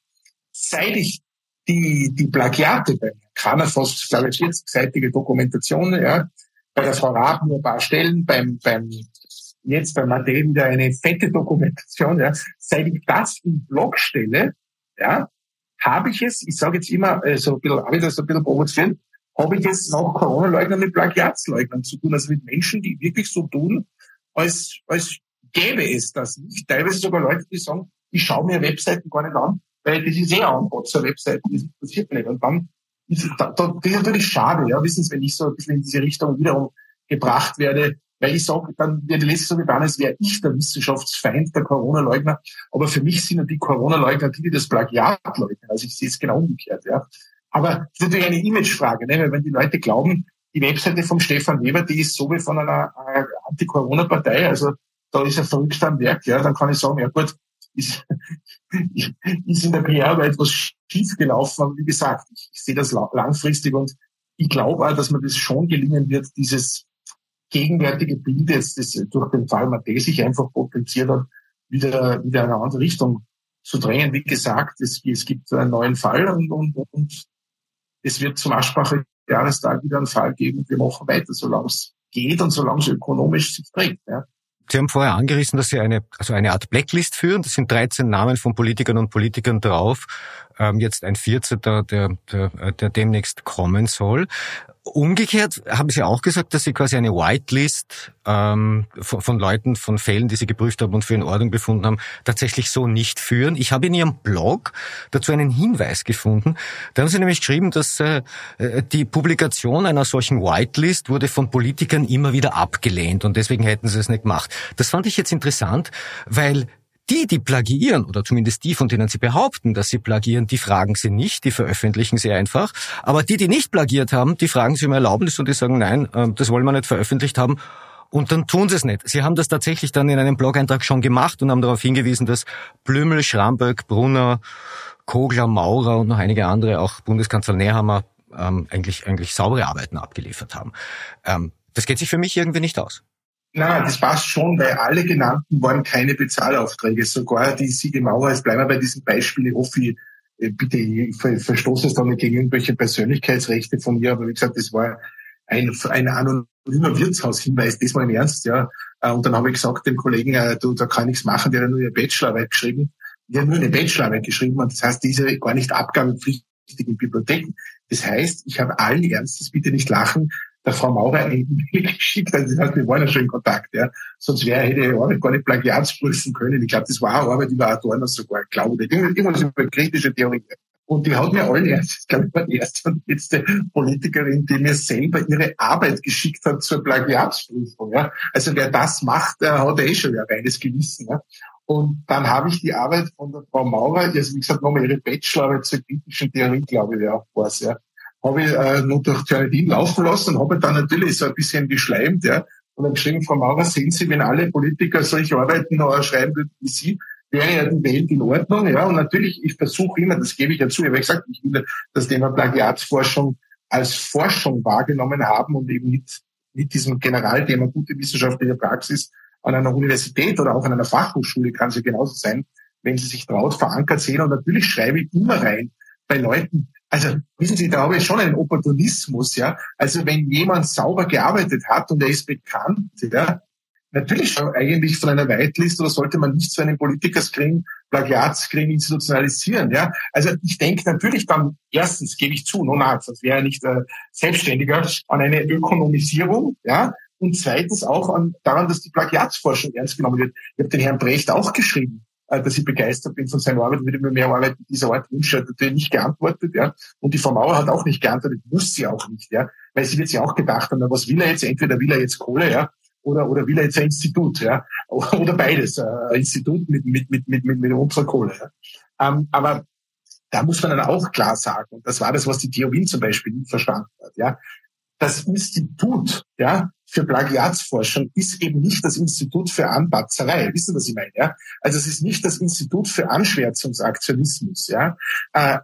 Seit ich die, die Plagiate bei Kranerfoss, glaube ich, 40-seitige Dokumentation, ja, bei der Frau Raab nur ein paar Stellen, beim, beim, jetzt bei Matej wieder eine fette Dokumentation, ja, seit ich das im Blog stelle, ja, habe ich es, ich sage jetzt immer, äh, so ein bisschen, habe ich das ein bisschen provozieren, habe ich es nach Corona-Leugnern mit Plagiatsleugnern zu tun, also mit Menschen, die wirklich so tun, als, als gäbe es das nicht. Teilweise sogar Leute, die sagen, ich schaue mir Webseiten gar nicht an, weil das ist eh ein Botzer-Webseite, das interessiert mich nicht. Und dann ist da, da, das ist natürlich schade, ja, wissen Sie, wenn ich so ein bisschen in diese Richtung wiederum gebracht werde, weil ich sage, dann wird die letzte so getan, als wäre ich der Wissenschaftsfeind, der Corona-Leugner. Aber für mich sind die Corona-Leugner die, die das Plagiat leugnen. Also ich sehe es genau umgekehrt, ja. Aber das ist natürlich eine Imagefrage, ne? weil wenn die Leute glauben, die Webseite vom Stefan Weber, die ist so wie von einer, einer Anti-Corona-Partei, also da ist er verrückt am Werk, ja, dann kann ich sagen, ja gut, ist, ist in der PR etwas schief gelaufen, aber wie gesagt, ich, ich sehe das langfristig und ich glaube auch, dass mir das schon gelingen wird, dieses gegenwärtige Bild jetzt, das durch den Fall Matthä sich einfach potenziert hat, wieder, wieder in eine andere Richtung zu drängen. Wie gesagt, es, es gibt einen neuen Fall und, und, und es wird zum Aschbacher Jahrestag wieder einen Fall geben. Wir machen weiter, solange es geht und solange es ökonomisch sich trägt. Ja. Sie haben vorher angerissen, dass Sie eine, also eine Art Blacklist führen. Das sind 13 Namen von Politikern und Politikern drauf. Ähm, jetzt ein 14. Der, der, der demnächst kommen soll. Umgekehrt haben Sie auch gesagt, dass Sie quasi eine Whitelist ähm, von, von, Leuten, von Fällen, die Sie geprüft haben und für in Ordnung befunden haben, tatsächlich so nicht führen. Ich habe in Ihrem Blog dazu einen Hinweis gefunden. Da haben Sie nämlich geschrieben, dass äh, die Publikation einer solchen Whitelist wurde von Politikern immer wieder abgelehnt und deswegen hätten Sie es nicht gemacht. Das fand ich jetzt interessant, weil die, die plagiieren, oder zumindest die, von denen sie behaupten, dass sie plagieren, die fragen sie nicht, die veröffentlichen sie einfach. Aber die, die nicht plagiert haben, die fragen sie um Erlaubnis und die sagen, nein, ähm, das wollen wir nicht veröffentlicht haben. Und dann tun sie es nicht. Sie haben das tatsächlich dann in einem Blog-Eintrag schon gemacht und haben darauf hingewiesen, dass Blümel, Schramböck, Brunner, Kogler, Maurer und noch einige andere, auch Bundeskanzler Nehammer, ähm, eigentlich, eigentlich saubere Arbeiten abgeliefert haben. Ähm, das geht sich für mich irgendwie nicht aus. Nein, das passt schon, weil alle genannten waren keine Bezahlaufträge. Sogar die Siege Mauer, jetzt bleiben wir bei diesem Beispiel, ich hoffe, ich, äh, bitte, ich verstoße es da nicht gegen irgendwelche Persönlichkeitsrechte von ihr, aber wie gesagt, das war ein, ein anonymer Wirtshaushinweis, das war im Ernst, ja. Äh, und dann habe ich gesagt dem Kollegen, äh, du, da kann nichts machen, der hat nur eine Bachelorarbeit geschrieben. Der hat nur eine Bachelorarbeit geschrieben und das heißt, diese gar nicht abgabepflichtigen Bibliotheken. Das heißt, ich habe allen Ernstes, bitte nicht lachen, der Frau Maurer eine E-Mail geschickt. Also das heißt, wir waren ja schon in Kontakt. Ja. Sonst wäre, hätte ich Arbeit gar nicht plagiatsprüfen können. Ich glaube, das war eine Arbeit über Adorno sogar, glaube ich. Irgendwas über kritische Theorie. Und die hat mir allen erst, ich glaube, die erste und letzte Politikerin, die mir selber ihre Arbeit geschickt hat zur Plagiatsprüfung. Ja. Also wer das macht, der hat eh schon ein reines Gewissen. Ja. Und dann habe ich die Arbeit von der Frau Maurer, also wie gesagt, nochmal ihre Bachelorarbeit zur kritischen Theorie, glaube ich, ja, war es, ja habe ich äh, nur durch Tyranidin laufen lassen und habe dann natürlich so ein bisschen geschleimt, ja, und dann geschrieben, Frau Maurer, sehen Sie, wenn alle Politiker solche Arbeiten noch schreiben würden wie Sie, wäre ja die Welt in Ordnung, ja, und natürlich, ich versuche immer, das gebe ich ja zu, ich habe gesagt, ich will das Thema Plagiatsforschung als Forschung wahrgenommen haben und eben mit, mit diesem Generalthema gute wissenschaftliche Praxis an einer Universität oder auch an einer Fachhochschule kann sie genauso sein, wenn sie sich traut, verankert sehen. Und natürlich schreibe ich immer rein bei Leuten, also wissen Sie, da habe ich schon einen Opportunismus, ja. Also wenn jemand sauber gearbeitet hat und er ist bekannt, ja, natürlich schon eigentlich von einer Whitelist oder sollte man nicht zu einem Politikerscreen, Plagiatscreen institutionalisieren, ja. Also ich denke natürlich dann, erstens gebe ich zu, no, na, das wäre nicht äh, selbstständiger, an eine Ökonomisierung, ja. Und zweitens auch an, daran, dass die Plagiatsforschung ernst genommen wird. Ich habe den Herrn Brecht auch geschrieben. Äh, dass ich begeistert bin von seiner Arbeit, würde mir mehr Arbeit dieser Art wünschen, hat natürlich nicht geantwortet, ja. Und die Frau Mauer hat auch nicht geantwortet, muss sie auch nicht, ja. Weil sie wird sich auch gedacht haben, was will er jetzt? Entweder will er jetzt Kohle, ja, oder, oder will er jetzt ein Institut, ja. Oder beides, äh, ein Institut mit, mit, mit, mit, mit, mit unserer Kohle, ja. Ähm, aber da muss man dann auch klar sagen, und das war das, was die Theo Wien zum Beispiel nicht verstanden hat, ja. Das Institut, ja, für Plagiatsforschung ist eben nicht das Institut für Anbatzerei. Wissen Sie, was ich meine? Ja? Also es ist nicht das Institut für Anschwärzungsaktionismus. Ja? Äh,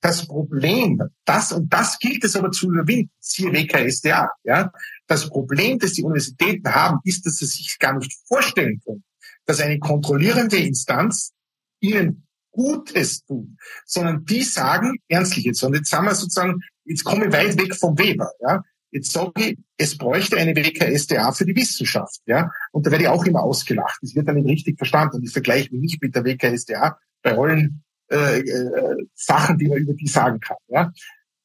das Problem, das und das gilt es aber zu überwinden, siehe WKSDA. Ja? Das Problem, das die Universitäten haben, ist, dass sie sich gar nicht vorstellen können, dass eine kontrollierende Instanz ihnen Gutes tut, sondern die sagen, ernstlich jetzt, und jetzt sagen wir sozusagen, jetzt komme ich weit weg vom Weber, ja, Jetzt sage ich, es bräuchte eine WKSDA für die Wissenschaft. Ja? Und da werde ich auch immer ausgelacht. Das wird dann nicht richtig verstanden. Und ich vergleiche mich nicht mit der WKSDA bei allen äh, äh, Sachen, die man über die sagen kann. Ja?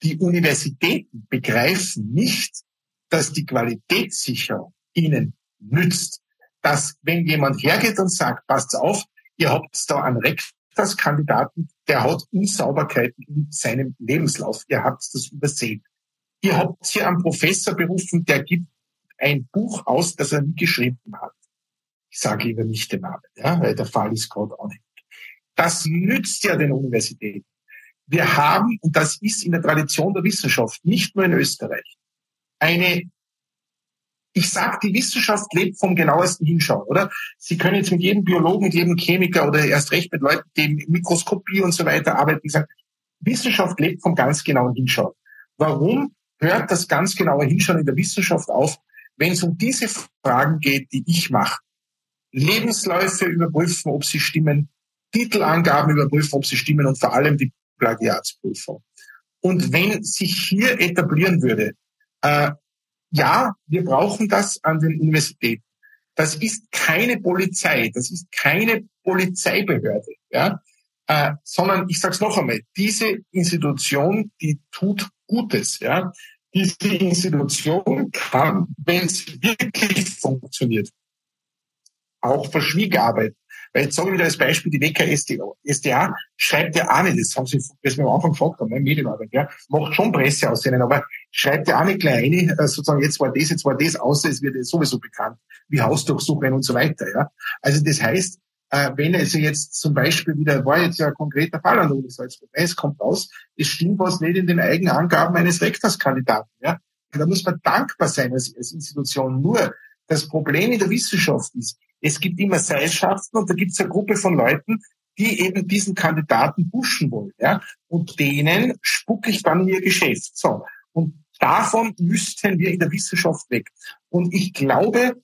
Die Universitäten begreifen nicht, dass die Qualitätssicherung ihnen nützt. Dass wenn jemand hergeht und sagt, passt auf, ihr habt da einen Rektorskandidaten, der hat Unsauberkeiten in seinem Lebenslauf. Ihr habt das übersehen. Ihr habt hier einen Professor berufen, der gibt ein Buch aus, das er nie geschrieben hat. Ich sage lieber nicht den Namen, ja, weil der Fall ist gerade auch nicht. Das nützt ja den Universitäten. Wir haben, und das ist in der Tradition der Wissenschaft, nicht nur in Österreich, eine, ich sage, die Wissenschaft lebt vom genauesten Hinschauen, oder? Sie können jetzt mit jedem Biologen, mit jedem Chemiker oder erst recht mit Leuten, die Mikroskopie und so weiter arbeiten, sagen, Wissenschaft lebt vom ganz genauen Hinschauen. Warum? hört das ganz genaue Hinschauen in der Wissenschaft auf, wenn es um diese Fragen geht, die ich mache. Lebensläufe überprüfen, ob sie stimmen, Titelangaben überprüfen, ob sie stimmen und vor allem die Plagiatsprüfung. Und wenn sich hier etablieren würde, äh, ja, wir brauchen das an den Universitäten. Das ist keine Polizei, das ist keine Polizeibehörde, ja, äh, sondern ich sage es noch einmal: Diese Institution, die tut Gutes. Ja? Diese Institution kann, wenn es wirklich funktioniert, auch verschwiegen arbeiten. Weil jetzt sage ich wieder als Beispiel die WKSDA, schreibt ja auch nicht, das haben Sie, das wir am Anfang gefragt haben, ne, Medienarbeit, ja, macht schon Presse aus denen, aber schreibt ja auch nicht gleich eine, äh, sozusagen, jetzt war das, jetzt war das, außer es wird sowieso bekannt, wie Hausdurchsuchungen und so weiter, ja. Also das heißt, äh, wenn es jetzt zum Beispiel wieder, war jetzt ja ein konkreter Fall an der Uni Salzburg, es kommt raus, es stimmt was nicht in den eigenen Angaben eines Rektorskandidaten. Ja? Da muss man dankbar sein als, als Institution. Nur das Problem in der Wissenschaft ist, es gibt immer Seilschaften und da gibt es eine Gruppe von Leuten, die eben diesen Kandidaten pushen wollen. Ja? Und denen spucke ich dann in ihr Geschäft. So. Und davon müssten wir in der Wissenschaft weg. Und ich glaube,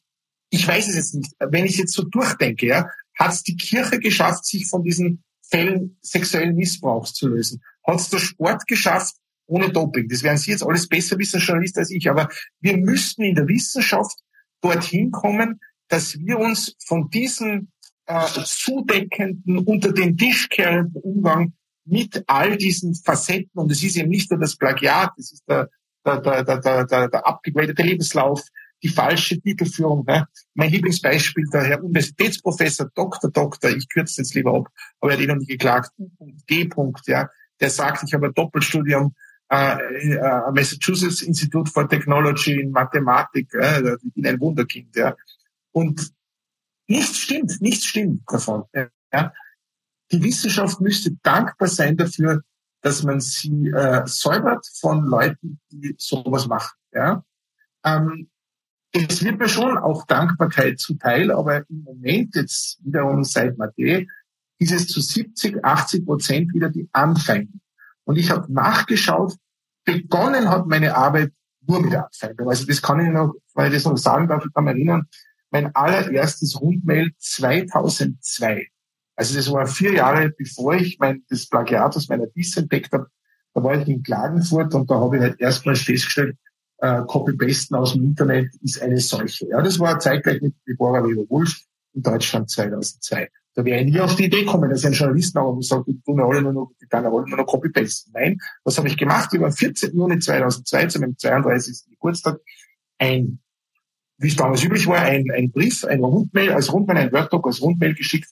ich weiß es jetzt nicht, wenn ich jetzt so durchdenke, ja, hat es die Kirche geschafft, sich von diesen Fällen sexuellen Missbrauchs zu lösen? Hat es der Sport geschafft, ohne Doping? Das werden Sie jetzt alles besser wissen, Journalist, als ich. Aber wir müssten in der Wissenschaft dorthin kommen, dass wir uns von diesem äh, zudeckenden, unter den Tisch kehrenden Umgang mit all diesen Facetten, und es ist eben nicht nur das Plagiat, es ist der, der, der, der, der, der abgegradete Lebenslauf, die falsche Titelführung. Ne? Mein Lieblingsbeispiel, der Herr Universitätsprofessor, Doktor, Doktor, ich kürze jetzt lieber ab, aber er hat eh noch nicht geklagt, U.G. Ja, der sagt, ich habe ein Doppelstudium äh, äh, Massachusetts Institute for Technology in Mathematik, äh, bin ein Wunderkind. Ja. Und nichts stimmt, nichts stimmt davon. Ja. Die Wissenschaft müsste dankbar sein dafür, dass man sie äh, säubert von Leuten, die sowas machen. Ja. Ähm, es wird mir schon auch Dankbarkeit zuteil, aber im Moment jetzt wiederum seit Mathe ist es zu 70, 80 Prozent wieder die Anfeindung. Und ich habe nachgeschaut, begonnen hat meine Arbeit nur mit der Anfeindung. Also das kann ich noch, weil ich das noch sagen darf, ich kann mich erinnern, mein allererstes Rundmail 2002. Also das war vier Jahre bevor ich mein, das Plagiat aus meiner Diss entdeckt habe. Da war ich in Klagenfurt und da habe ich halt erstmals festgestellt, äh, Copy-Pasten aus dem Internet ist eine solche. Ja, das war zeitgleich mit Deborah Weber-Wulff in Deutschland 2002. Da wäre ich nie auf die Idee gekommen, dass ein Journalist aber sagt, die tun alle nur noch, die kann alle nur noch Copy-Pasten. Nein, was habe ich gemacht? Ich war am 14. Juni 2002 zu meinem 32. Geburtstag ein, wie es damals üblich war, ein, ein Brief, ein Rundmail, als Rundmail, ein Word-Doc als Rundmail geschickt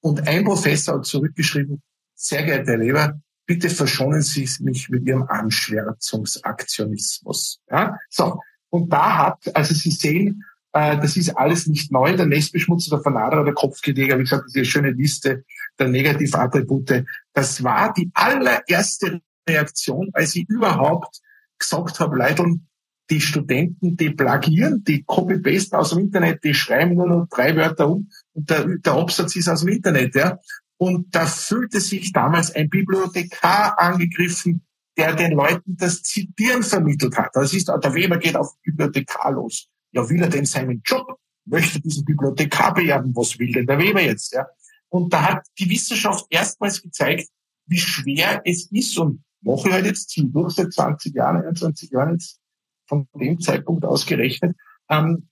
Und ein Professor hat zurückgeschrieben, sehr geehrter Herr Weber, bitte verschonen Sie mich mit Ihrem Anschwärzungsaktionismus. Ja? So. Und da hat, also Sie sehen, äh, das ist alles nicht neu. Der Nestbeschmutzer, der Vernaderer, der Kopfgedeger, wie gesagt, diese schöne Liste der Negativattribute. Das war die allererste Reaktion, als ich überhaupt gesagt habe, Leute, die Studenten, die plagieren, die copy-pasten aus dem Internet, die schreiben nur noch drei Wörter um und der, der Absatz ist aus dem Internet. Ja. Und da fühlte sich damals ein Bibliothekar angegriffen, der den Leuten das Zitieren vermittelt hat. Das ist, der Weber geht auf Bibliothekar los. Ja, will er denn seinen Job? Möchte diesen Bibliothekar beerben? Was will denn der Weber jetzt? Ja? Und da hat die Wissenschaft erstmals gezeigt, wie schwer es ist und mache ich halt jetzt Ziel durch seit 20 Jahren, 21 Jahren jetzt von dem Zeitpunkt ausgerechnet, ähm,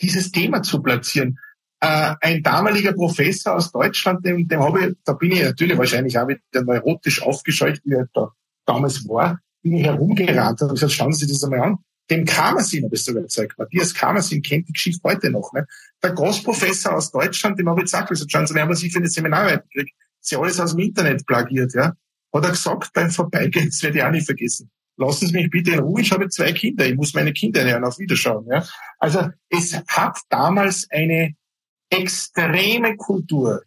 dieses Thema zu platzieren. Äh, ein damaliger Professor aus Deutschland, dem, dem habe ich, da bin ich natürlich wahrscheinlich auch wieder neurotisch aufgescheucht, wie er da damals war, bin ich herumgerannt und gesagt, schauen Sie sich das einmal an. Dem Kamersin habe ich sogar gezeigt. Matthias Kamersin kennt die Geschichte heute noch. Ne? Der Großprofessor aus Deutschland, dem habe ich gesagt, gesagt, schauen Sie, wir haben Sie für eine Seminararbeit gekriegt. Sie alles aus dem Internet plagiert, ja. Hat er gesagt beim Vorbeigehen, das werde ich auch nicht vergessen lassen Sie mich bitte in Ruhe, ich habe zwei Kinder, ich muss meine Kinder ernähren, auf Wiederschauen. Ja? Also es hat damals eine extreme Kultur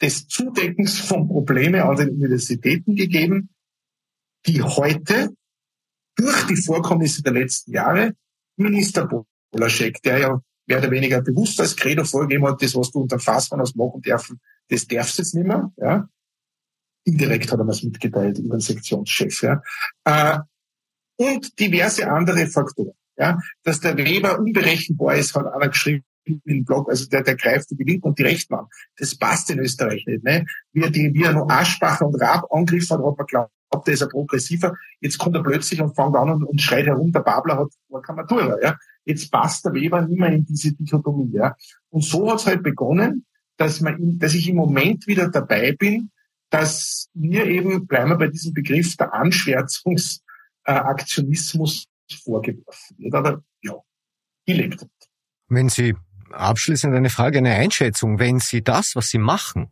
des Zudeckens von Problemen an den Universitäten gegeben, die heute durch die Vorkommnisse der letzten Jahre Minister Polaschek, der ja mehr oder weniger bewusst als Credo vorgegeben hat, das, was du unter Fassmann aus machen dürfen, das darfst du jetzt nicht mehr. Ja? Indirekt hat er das mitgeteilt über den Sektionschef. Ja. Äh, und diverse andere Faktoren. Ja. Dass der Weber unberechenbar ist, hat einer geschrieben im Blog, also der, der greift die Linken und die Rechten an. Das passt in Österreich nicht. Ne? Wie, er die, wie er noch Aschbacher und Raab angriffen hat, hat man geglaubt, der ist ein Progressiver. Jetzt kommt er plötzlich und fängt an und, und schreit herum, der Babler hat war kein Matura. Ja? Jetzt passt der Weber nicht mehr in diese Dichotomie. Ja? Und so hat es halt begonnen, dass, man, dass ich im Moment wieder dabei bin, dass mir eben, bleiben wir bei diesem Begriff, der Anschwärzungsaktionismus vorgeworfen wird. Aber ja, gelebt wird. Wenn Sie abschließend eine Frage, eine Einschätzung, wenn Sie das, was Sie machen,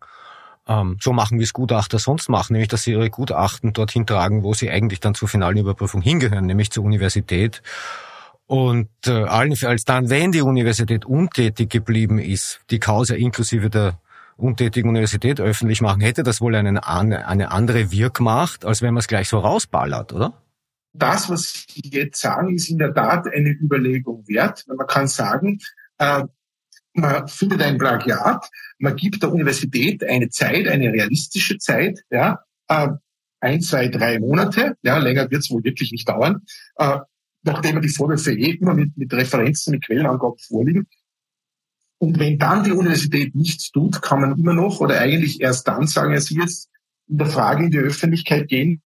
ähm, so machen, wie es Gutachter sonst machen, nämlich dass sie ihre Gutachten dorthin tragen, wo sie eigentlich dann zur finalen Überprüfung hingehören, nämlich zur Universität. Und äh, allenfalls dann, wenn die Universität untätig geblieben ist, die Causa inklusive der untätigen Universität öffentlich machen, hätte das wohl einen, eine andere Wirkmacht, als wenn man es gleich so rausballert, oder? Das, was Sie jetzt sagen, ist in der Tat eine Überlegung wert. Man kann sagen, äh, man findet ein Plagiat, man gibt der Universität eine Zeit, eine realistische Zeit, ja, äh, ein, zwei, drei Monate, ja, länger wird es wohl wirklich nicht dauern, äh, nachdem die Vorwürfe eh immer mit, mit Referenzen, mit Quellenangaben vorliegen, und wenn dann die Universität nichts tut, kann man immer noch oder eigentlich erst dann sagen, ja, Sie jetzt in der Frage in die Öffentlichkeit gehen,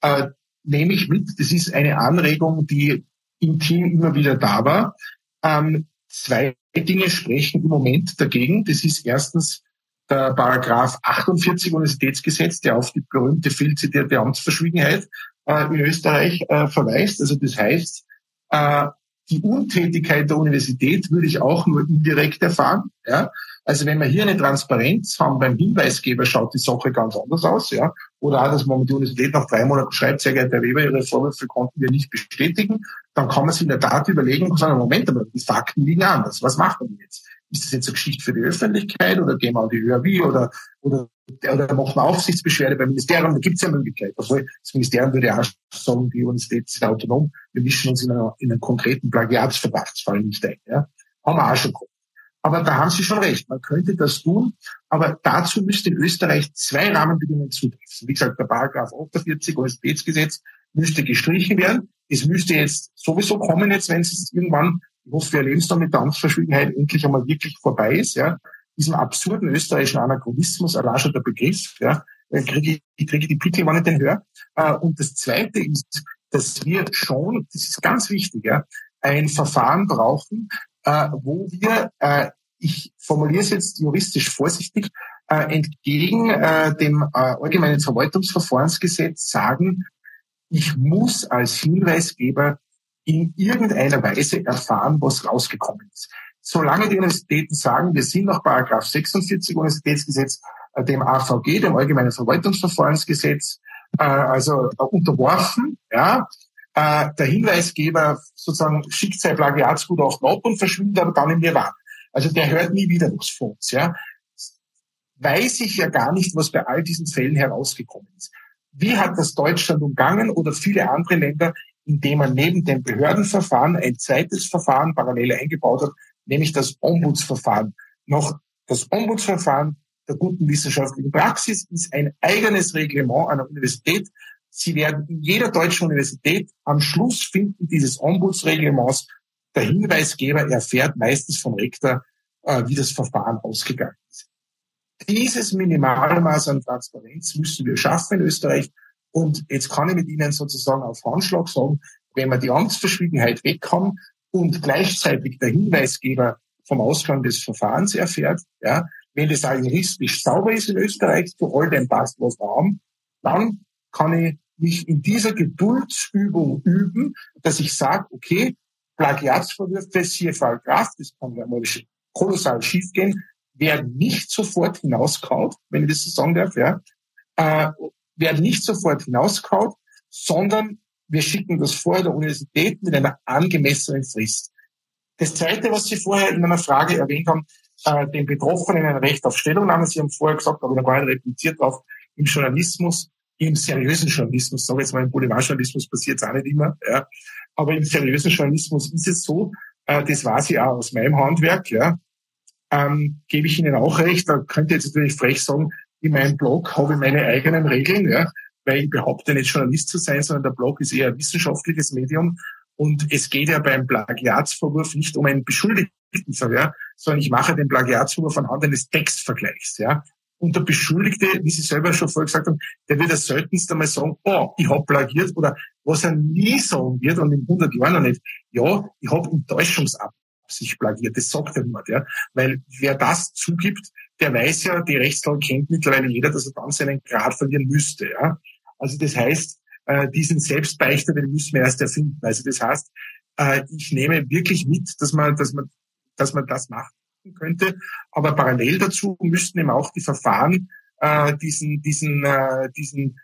äh, nehme ich mit. Das ist eine Anregung, die im Team immer wieder da war. Ähm, zwei Dinge sprechen im Moment dagegen. Das ist erstens der Paragraph 48 Universitätsgesetz, der auf die berühmte viel zitierte Amtsverschwiegenheit äh, in Österreich äh, verweist. Also das heißt, äh, die Untätigkeit der Universität würde ich auch nur indirekt erfahren. Ja? Also wenn wir hier eine Transparenz haben beim Hinweisgeber, schaut die Sache ganz anders aus. Ja? Oder auch, dass man die Universität nach drei Monaten schreibt, sehr geehrter Weber, Ihre Vorwürfe konnten wir nicht bestätigen, dann kann man sich in der Tat überlegen und sagen, Moment, aber die Fakten liegen anders. Was machen wir jetzt? Ist das jetzt eine Geschichte für die Öffentlichkeit oder gehen wir an die ÖRW oder, oder, oder machen wir Aufsichtsbeschwerde beim Ministerium? Da gibt es ja Möglichkeiten. Also das Ministerium würde auch sagen, die Universität ist autonom. Wir mischen uns in, einer, in einen konkreten Plagiatsverdachtsfall nicht ein. Ja? Haben wir auch schon gehabt. Aber da haben Sie schon recht. Man könnte das tun. Aber dazu müsste in Österreich zwei Rahmenbedingungen zutreffen. Wie gesagt, der Paragraph 48 Universitätsgesetz müsste gestrichen werden. Es müsste jetzt sowieso kommen jetzt, wenn es irgendwann ich hoffe, wir erleben es dann mit der Amtsverschwiegenheit endlich einmal wirklich vorbei ist, ja, diesem absurden österreichischen Anachronismus, der Begriff, ja, kriege ich, kriege die Pickel, wann ich den höre. Äh, und das Zweite ist, dass wir schon, das ist ganz wichtig, ja, ein Verfahren brauchen, äh, wo wir, äh, ich formuliere es jetzt juristisch vorsichtig, entgegen dem Allgemeinen Verwaltungsverfahrensgesetz sagen, ich muss als Hinweisgeber in irgendeiner Weise erfahren, was rausgekommen ist. solange die Universitäten sagen, wir sind nach Paragraph 46 Universitätsgesetz, äh, dem AVG, dem Allgemeinen Verwaltungsverfahrensgesetz, äh, also äh, unterworfen, ja, äh, der Hinweisgeber sozusagen schickt sein Plagiatsgutachten ab und verschwindet aber dann im Nirvana. Also der hört nie wieder was von uns, ja. Weiß ich ja gar nicht, was bei all diesen Fällen herausgekommen ist. Wie hat das Deutschland umgangen oder viele andere Länder, indem man neben dem Behördenverfahren ein zweites Verfahren parallel eingebaut hat, nämlich das Ombudsverfahren. Noch das Ombudsverfahren der guten wissenschaftlichen Praxis ist ein eigenes Reglement einer Universität. Sie werden in jeder deutschen Universität am Schluss finden dieses Ombudsreglements. Der Hinweisgeber erfährt meistens vom Rektor, äh, wie das Verfahren ausgegangen ist. Dieses Minimalmaß an Transparenz müssen wir schaffen in Österreich. Und jetzt kann ich mit Ihnen sozusagen auf Handschlag sagen, wenn man die Amtsverschwiegenheit wegkommt und gleichzeitig der Hinweisgeber vom Ausgang des Verfahrens erfährt, ja, wenn das auch juristisch sauber ist in Österreich, zu all dem passt, was wir haben, dann kann ich mich in dieser Geduldsübung üben, dass ich sage, okay, Plagiatsvorwürfe, Fall Graf, das kann ja mal kolossal schiefgehen, werden nicht sofort hinauskaut, wenn ich das so sagen darf, ja, äh, werden nicht sofort hinauskaut, sondern wir schicken das vor der Universität mit einer angemessenen Frist. Das Zweite, was Sie vorher in einer Frage erwähnt haben, äh, den Betroffenen ein Recht auf Stellungnahme. Sie haben vorher gesagt, aber da gar nicht repliziert drauf, im Journalismus, im seriösen Journalismus, sage jetzt mal, im Boulevardjournalismus passiert es auch nicht immer, ja, aber im seriösen Journalismus ist es so, äh, das weiß ich auch aus meinem Handwerk, ja, ähm, gebe ich Ihnen auch recht. Da könnte jetzt natürlich frech sagen, in meinem Blog habe ich meine eigenen Regeln, ja, weil ich behaupte nicht Journalist zu sein, sondern der Blog ist eher ein wissenschaftliches Medium. Und es geht ja beim Plagiatsvorwurf nicht um einen Beschuldigten, ja, sondern ich mache den Plagiatsvorwurf anhand eines Textvergleichs. Ja. Und der Beschuldigte, wie Sie selber schon vorher gesagt haben, der wird das seltenst einmal sagen, oh, ich habe plagiert oder was er nie sagen wird und in 100 Jahren noch nicht, ja, ich habe Enttäuschungsab sich plagiert. Das sagt ja niemand, ja. Weil wer das zugibt, der weiß ja, die Rechtslage kennt mittlerweile jeder, dass er dann seinen Grad verlieren müsste, ja. Also das heißt, äh, diesen Selbstbeichter, den müssen wir erst erfinden. Also das heißt, äh, ich nehme wirklich mit, dass man, dass man, dass man das machen könnte. Aber parallel dazu müssten eben auch die Verfahren äh, diesen, diesen, äh, diesen,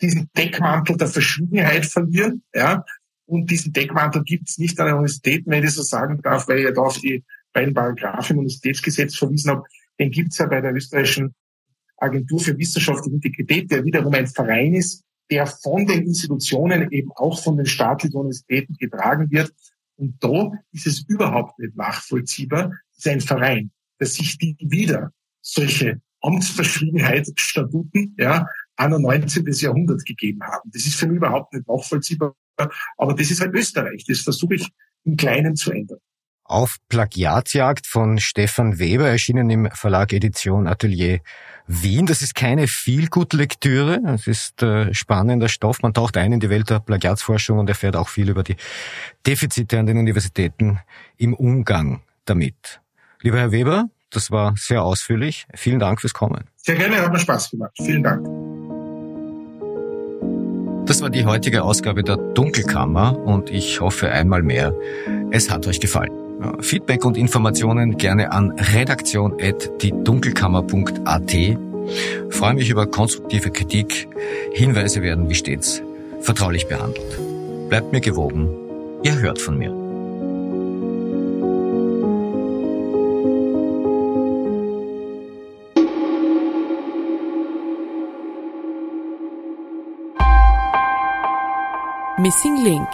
diesen Deckmantel der Verschwiegenheit verlieren, ja, und diesen Deckmantel gibt es nicht an den Universitäten, wenn ich so sagen darf, weil ich ja da auf die beiden Paragraphen im Universitätsgesetz verwiesen habe. Den gibt es ja bei der österreichischen Agentur für wissenschaftliche Integrität, der wiederum ein Verein ist, der von den Institutionen, eben auch von den staatlichen Universitäten getragen wird. Und da ist es überhaupt nicht nachvollziehbar, sein Verein, dass sich die wieder solche Amtsverschwiegenheitsstatuten, ja, anno 19. Jahrhundert gegeben haben. Das ist für mich überhaupt nicht nachvollziehbar. Aber das ist halt Österreich. Das versuche ich im Kleinen zu ändern. Auf Plagiatsjagd von Stefan Weber erschienen im Verlag Edition Atelier Wien. Das ist keine viel gute Lektüre. Es ist äh, spannender Stoff. Man taucht ein in die Welt der Plagiatsforschung und erfährt auch viel über die Defizite an den Universitäten im Umgang damit. Lieber Herr Weber, das war sehr ausführlich. Vielen Dank fürs Kommen. Sehr gerne, hat mir Spaß gemacht. Vielen Dank. Das war die heutige Ausgabe der Dunkelkammer und ich hoffe einmal mehr, es hat euch gefallen. Feedback und Informationen gerne an redaktion.diedunkelkammer.at. Freue mich über konstruktive Kritik. Hinweise werden wie stets vertraulich behandelt. Bleibt mir gewogen. Ihr hört von mir. Missing Link